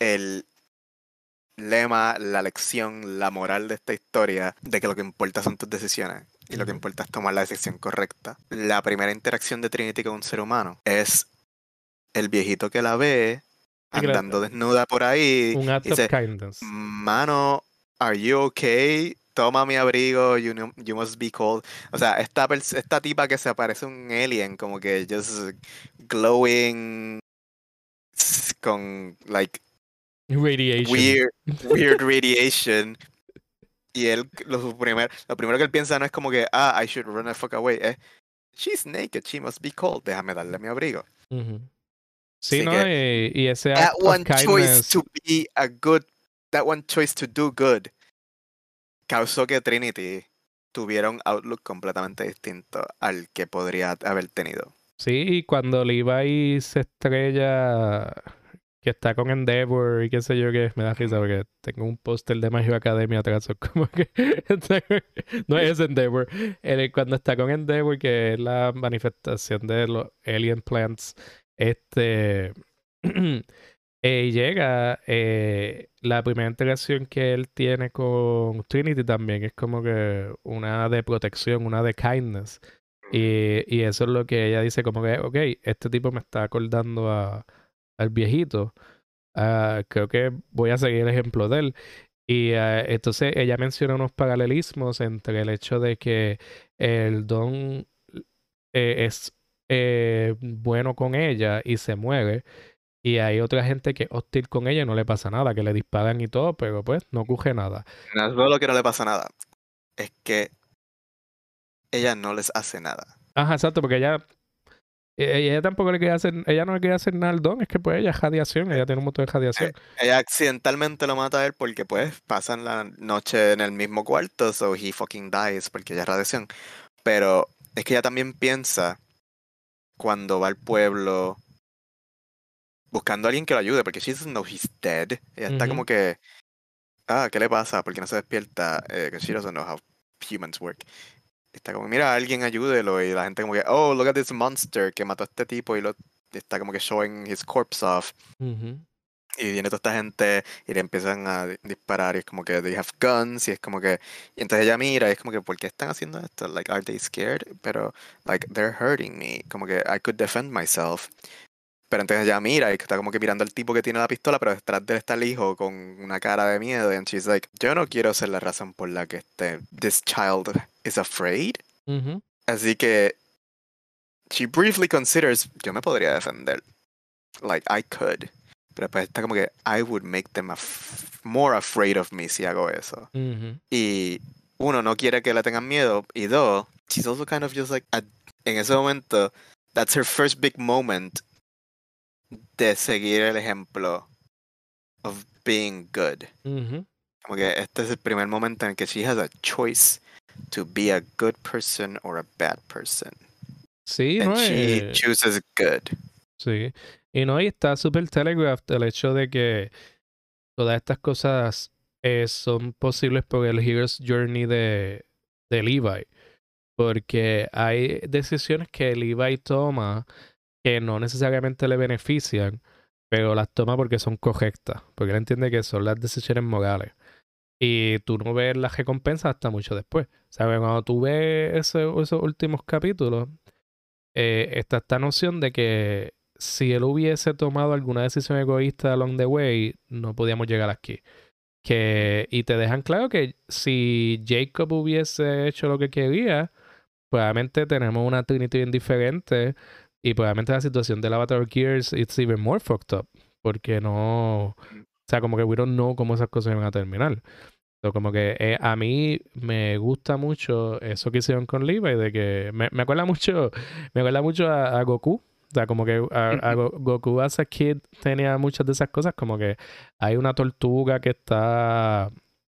el lema, la lección, la moral de esta historia, de que lo que importa son tus decisiones y lo que importa es tomar la decisión correcta. La primera interacción de Trinity con un ser humano es el viejito que la ve andando desnuda por ahí Un act y of dice, kindness. mano, are you okay? Toma mi abrigo, you, know- you must be cold. O sea, esta, esta tipa que se parece a un alien, como que just glowing con like Radiation. weird, weird radiation. Y él, lo, primer, lo primero que él piensa no es como que, ah, I should run the fuck away. Es, she's naked, she must be cold. Déjame darle mi abrigo. Sí, ¿no? Y, ese that one choice to be a good, that one choice to do good, causó que Trinity tuviera un outlook completamente distinto al que podría haber tenido. Sí, y cuando Levi se estrella que está con Endeavor y qué sé yo que me da risa porque tengo un póster de Magio Academia atrás como que no es Endeavor cuando está con Endeavor que es la manifestación de los alien plants este eh, llega eh, la primera interacción que él tiene con Trinity también es como que una de protección una de kindness y, y eso es lo que ella dice como que ok este tipo me está acordando a al viejito. Ah, creo que voy a seguir el ejemplo de él. Y ah, entonces ella menciona unos paralelismos entre el hecho de que el don eh, es eh, bueno con ella y se mueve. Y hay otra gente que es hostil con ella y no le pasa nada, que le disparan y todo, pero pues no coge nada. No lo que no le pasa nada. Es que ella no les hace nada. Ajá, exacto, porque ella eh, ella tampoco le quería hacer, ella no le quería hacer nada al don, es que pues ella es radiación, ella tiene un montón de radiación. Eh, ella accidentalmente lo mata a él porque pues pasan la noche en el mismo cuarto, so he fucking dies porque ella es radiación. Pero es que ella también piensa cuando va al pueblo buscando a alguien que lo ayude, porque she doesn't know he's dead. Ella está como que, ah, ¿qué le pasa? Porque no se despierta, eh, she doesn't know how humans work está como, mira, alguien ayúdelo. Y la gente como que, oh, look at this monster que mató a este tipo y lo está como que showing his corpse off. Y viene toda esta gente y le empiezan a disparar y es como que they have guns y es como que y entonces ella mira y es como que ¿por qué están haciendo esto? Like are they scared? Pero like they're hurting me, como que I could defend myself. Pero entonces ella mira y está como que mirando al tipo que tiene la pistola, pero detrás de él está el hijo con una cara de miedo. Y she's like, yo no quiero ser la razón por la que este, this child is afraid. Así que she briefly considers, yo me podría defender. Like, I could. Pero pues está como que, I would make them more afraid of me si hago eso. Y uno, no quiere que le tengan miedo. Y dos, she's also kind of just like, en ese momento, that's her first big moment de seguir el ejemplo of being good. Como que este es el primer momento en que she has a choice to be a good person or a bad person. Sí, And no she eh, chooses good. Sí. Y no, y está súper telegraphed el hecho de que todas estas cosas eh, son posibles por el Hero's Journey de, de Levi. Porque hay decisiones que Levi toma que no necesariamente le benefician, pero las toma porque son correctas, porque él entiende que son las decisiones morales. Y tú no ves las recompensas hasta mucho después. ¿Sabes? Cuando tú ves esos últimos capítulos, eh, está esta noción de que si él hubiese tomado alguna decisión egoísta along the way, no podíamos llegar aquí. Que, y te dejan claro que si Jacob hubiese hecho lo que quería, probablemente tenemos una Trinity bien diferente y probablemente la situación del Avatar Gears it's even more fucked up. Porque no. O sea, como que we don't know cómo esas cosas van a terminar. Pero como que eh, a mí me gusta mucho eso que hicieron con Levi, de que me, me acuerda mucho, me acuerda mucho a, Goku. O sea, como que a, Goku as a kid tenía muchas de esas cosas, como que hay una tortuga que está,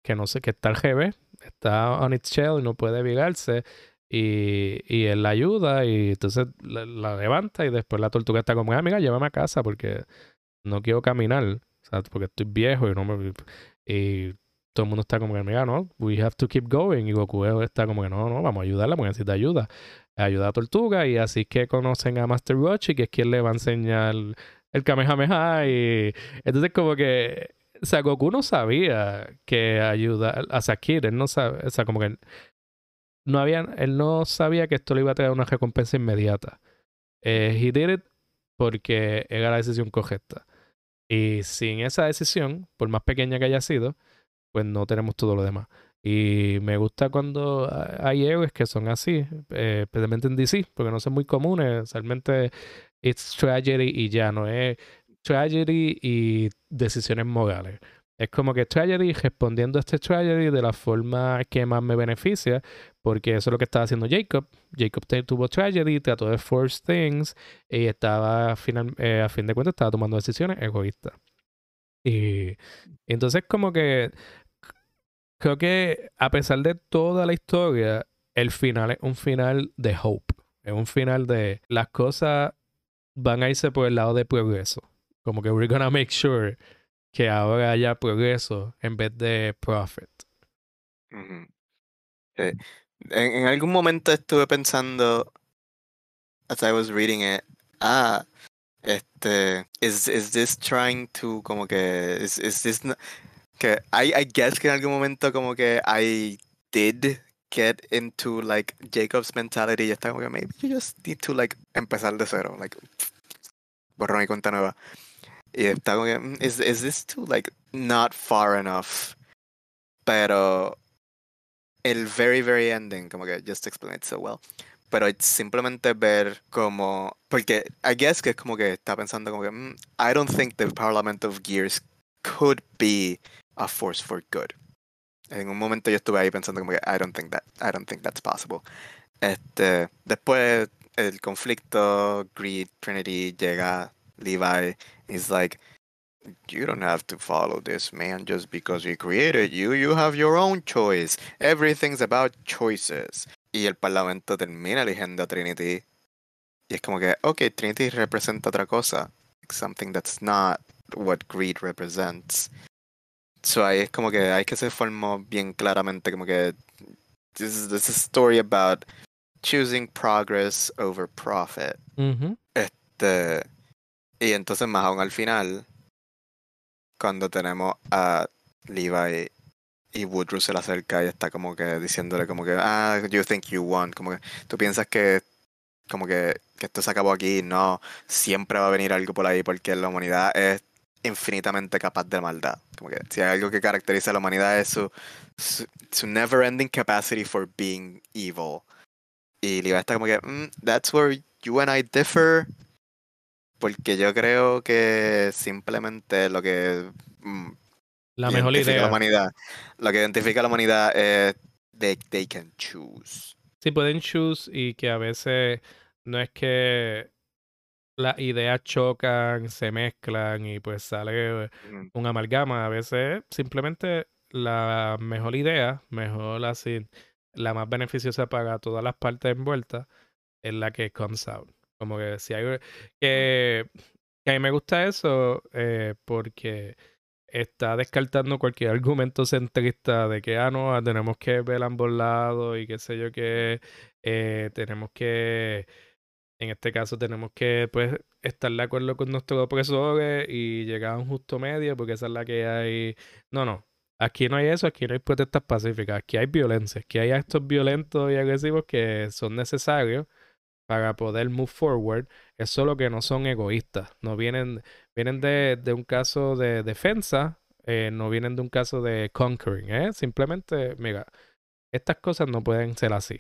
que no sé, que está al revés, está on its shell y no puede vigarse y, él la ayuda y entonces la, levanta y después la tortuga está como, amiga, llévame a casa porque no quiero caminar, o sea, porque estoy viejo y no me... Y todo el mundo está como que, amiga, no, we have to keep going. Y Goku está como que, no, no, vamos a ayudarla porque necesita ayuda. Ayuda a Tortuga y así que conocen a Master Roshi, que es quien le va a enseñar el Kamehameha. Y entonces como que, o sea, Goku no sabía que ayuda a Sakir, él no sabe, o sea, como que no había, él no sabía que esto le iba a traer una recompensa inmediata. Eh, he did it porque era la decisión correcta. Y sin esa decisión, por más pequeña que haya sido, pues no tenemos todo lo demás. Y me gusta cuando hay héroes que son así, eh, especialmente en DC, porque no son muy comunes. Realmente, it's tragedy y ya no es tragedy y decisiones morales. Es como que tragedy respondiendo a este tragedy de la forma que más me beneficia, porque eso es lo que estaba haciendo Jacob. Jacob tuvo tragedy, trató de force things y estaba final, eh, a fin de cuentas estaba tomando decisiones egoístas. Y, entonces como que creo que a pesar de toda la historia, el final es un final de hope. Es un final de las cosas van a irse por el lado de progreso. Como que we're gonna make sure que ahora haya progreso en vez de profit. en, algún momento estuve pensando, as I was reading it, ah, este, is, is this trying to, como que, is, is this, que I, I guess que en algún momento como que I did get into like Jacob's mentality y está como que maybe you just need to like empezar de cero, like borrar mi cuenta nueva. Y está como que, mm, is, is this too like not far enough? Pero el very very ending, como que just explain it so well. Pero simplemente ver como, porque I guess que como que está pensando como que, mm, I don't think the Parliament of Gears could be a force for good. En un momento yo estuve ahí pensando como que I don't think that I don't think that's possible. Este, después el conflicto, Greed, Trinity llega, Levi is like you don't have to follow this man just because he created you. You have your own choice. Everything's about choices. Y el parlamento termina eligiendo a Trinity. Y es como que, ok, Trinity representa otra cosa. Something that's not what greed represents. So ahí es como que hay que se formó bien claramente como que this is, this is a story about choosing progress over profit. Mm-hmm. Este y entonces más aún al final cuando tenemos a Levi y Woodrow se le acerca y está como que diciéndole como que ah you think you won como que tú piensas que como que, que esto se acabó aquí no siempre va a venir algo por ahí porque la humanidad es infinitamente capaz de maldad. Como que si hay algo que caracteriza a la humanidad es su, su, never ending capacity for being evil. Y Levi está como que, mm, that's where you and I differ. Porque yo creo que simplemente lo que mm, la mejor idea. La humanidad, lo que identifica a la humanidad es they, they can choose. Sí, pueden choose y que a veces no es que las ideas chocan, se mezclan y pues sale un amalgama. A veces simplemente la mejor idea, mejor así, la más beneficiosa para todas las partes envueltas es la que comes out. Como que si hay que, que a mí me gusta eso eh, porque está descartando cualquier argumento centrista de que, ah, no, tenemos que ver ambos lados y qué sé yo, que eh, tenemos que en este caso tenemos que pues estar de acuerdo con nuestros opresores y llegar a un justo medio porque esa es la que hay. No, no. Aquí no hay eso, aquí no hay protestas pacíficas, aquí hay violencia, aquí hay actos violentos y agresivos que son necesarios para poder move forward. Es solo que no son egoístas, no vienen, vienen de, de un caso de defensa, eh, no vienen de un caso de conquering, ¿eh? Simplemente, mira, estas cosas no pueden ser así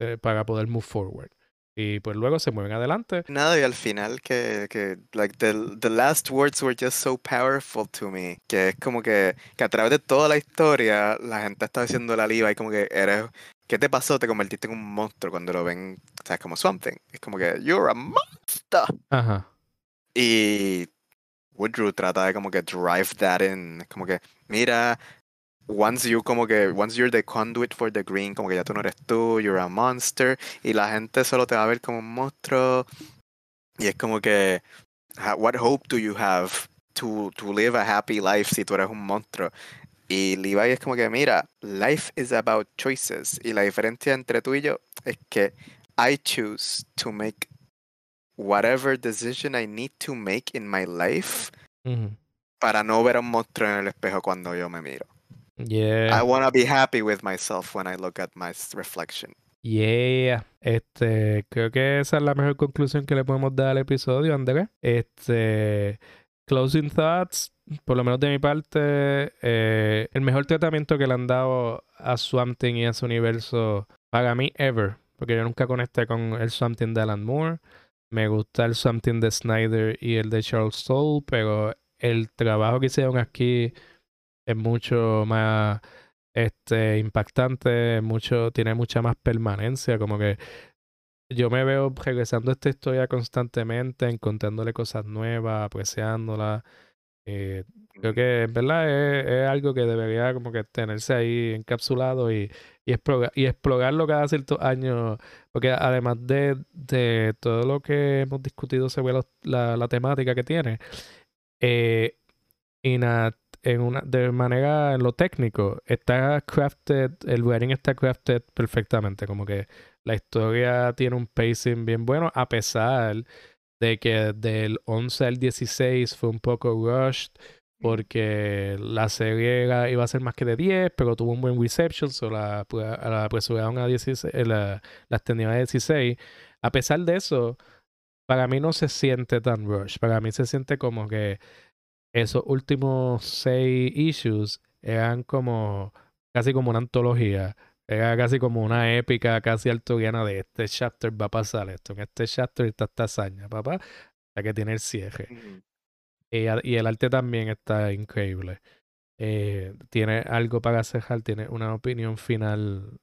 eh, para poder move forward. Y pues luego se mueven adelante. Nada, y al final que, que like, the, the last words were just so powerful to me. Que es como que, que a través de toda la historia, la gente está diciendo la liva y como que eres. ¿Qué te pasó? Te convertiste en un monstruo cuando lo ven, ¿sabes? Como something. Es como que, you're a monster. Ajá. Y Woodrow trata de como que drive that in. Es como que, mira, once you como que once you're the conduit for the green como que ya tú no eres tú you're a monster y la gente solo te va a ver como un monstruo y es como que what hope do you have to, to live a happy life si tú eres un monstruo y Levi es como que mira life is about choices y la diferencia entre tú y yo es que I choose to make whatever decision I need to make in my life para no ver a un monstruo en el espejo cuando yo me miro Yeah. I want to be happy with myself when I look at my reflection. Yeah. Este, creo que esa es la mejor conclusión que le podemos dar al episodio, André. Este, closing thoughts, por lo menos de mi parte, eh, el mejor tratamiento que le han dado a Swamp y a su universo para mí ever, porque yo nunca conecté con el Swamp de Alan Moore. Me gusta el Swamp de Snyder y el de Charles Soule, pero el trabajo que hicieron aquí es mucho más este impactante, mucho, tiene mucha más permanencia, como que yo me veo regresando a esta historia constantemente, encontrándole cosas nuevas, apreciándola. Eh, creo que en verdad es, algo que debería como que tenerse ahí encapsulado y, y, explorar, y explorarlo cada ciertos años, porque además de, de, todo lo que hemos discutido sobre la, la, temática que tiene, eh, en una, de manera en lo técnico, está crafted, el writing está crafted perfectamente, como que la historia tiene un pacing bien bueno, a pesar de que del 11 al 16 fue un poco rushed, porque la serie iba a ser más que de 10, pero tuvo un buen reception, so la, la apresuraron a 16, eh, la, la extendieron a 16. A pesar de eso, para mí no se siente tan rush, para mí se siente como que esos últimos seis issues eran como casi como una antología. Era casi como una épica, casi arturiana de este chapter va a pasar esto. En este chapter está esta hazaña, papá. Ya que tiene el cierre. y, y, el arte también está increíble. Eh, tiene algo para cerrar, tiene una opinión final.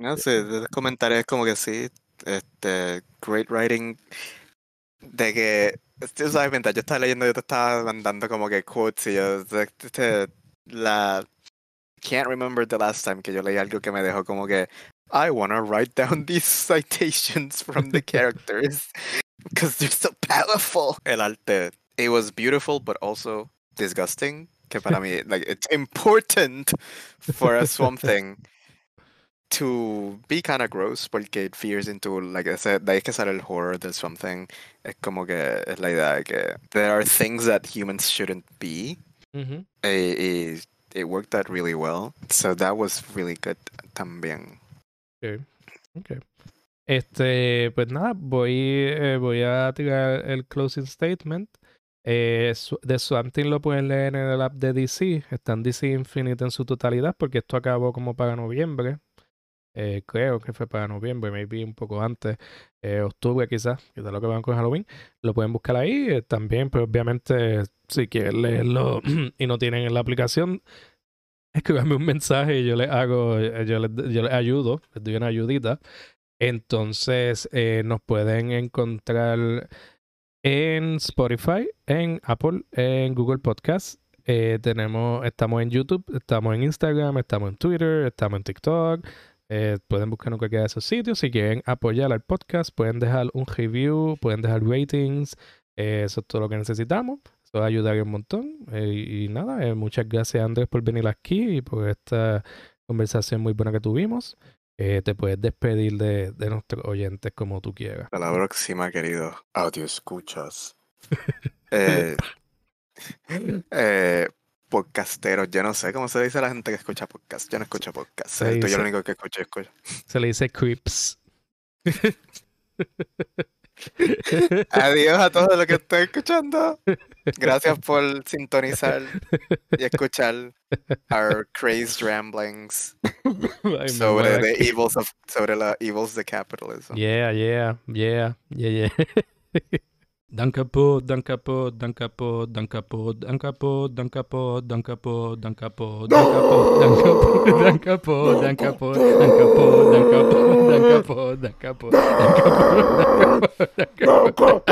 No sé, de comentarios como que sí. Este, great writing. De que Tú sabes, mientras yo estaba leyendo, yo te estaba mandando como que quotes y yo, este, la... Can't remember the last time que yo leí algo que me dejó como que I wanna write down these citations from the characters because they're so powerful. El arte, it was beautiful but also disgusting. Que para mí, like, it's important for a Swamp Thing to be kind of gross porque it fears into like ese, de ahí que sale el horror del something es como que es la idea de que there are things that humans shouldn't be mm y, it worked out really well so that was really good también okay. okay. este pues nada voy eh, voy a tirar el closing statement eh, de Swamp lo pueden leer en el app de DC. Está en DC Infinite en su totalidad porque esto acabó como para noviembre. Eh, creo que fue para noviembre, maybe un poco antes, eh, octubre quizás, que es lo que van con Halloween, lo pueden buscar ahí. Eh, también, pues obviamente, si quieren leerlo y no tienen en la aplicación, escríbanme un mensaje y yo les hago, yo les, yo les ayudo, les doy una ayudita. Entonces, nos pueden encontrar en Spotify, en Apple, en Google Podcast. tenemos, estamos en YouTube, estamos en Instagram, estamos en Twitter, estamos en TikTok. Eh, pueden buscar en cualquiera de esos sitios. Si quieren apoyar al podcast, pueden dejar un review, pueden dejar ratings. Eh, eso es todo lo que necesitamos. Eso va a ayudar un montón. Eh, y nada, muchas gracias Andrés por venir aquí y por esta conversación muy buena que tuvimos. te puedes despedir de, de, nuestros oyentes como tú quieras. Hasta la próxima, querido audio escuchas. eh, podcasteros. Yo no sé cómo se dice a la gente que escucha podcast. Yo no escucho podcast. Estoy yo lo único que escucho escucho. Se le dice creeps. Adiós a todos los que están escuchando. Gracias por sintonizar y escuchar our crazed ramblings sobre the evils of sobre la evils de capitalism. Yeah, yeah, yeah, yeah, yeah. Dankapod, Dankapod, Dankapod, Dankapod, Dankapod, Dankapod, Dankapod, Dankapod, Dankapod, Dankapod, Dankapod, Dankapod, Dankapod, Dankapod, Dankapod, Dankapod, Dankapod, Dankapod, Dankapod.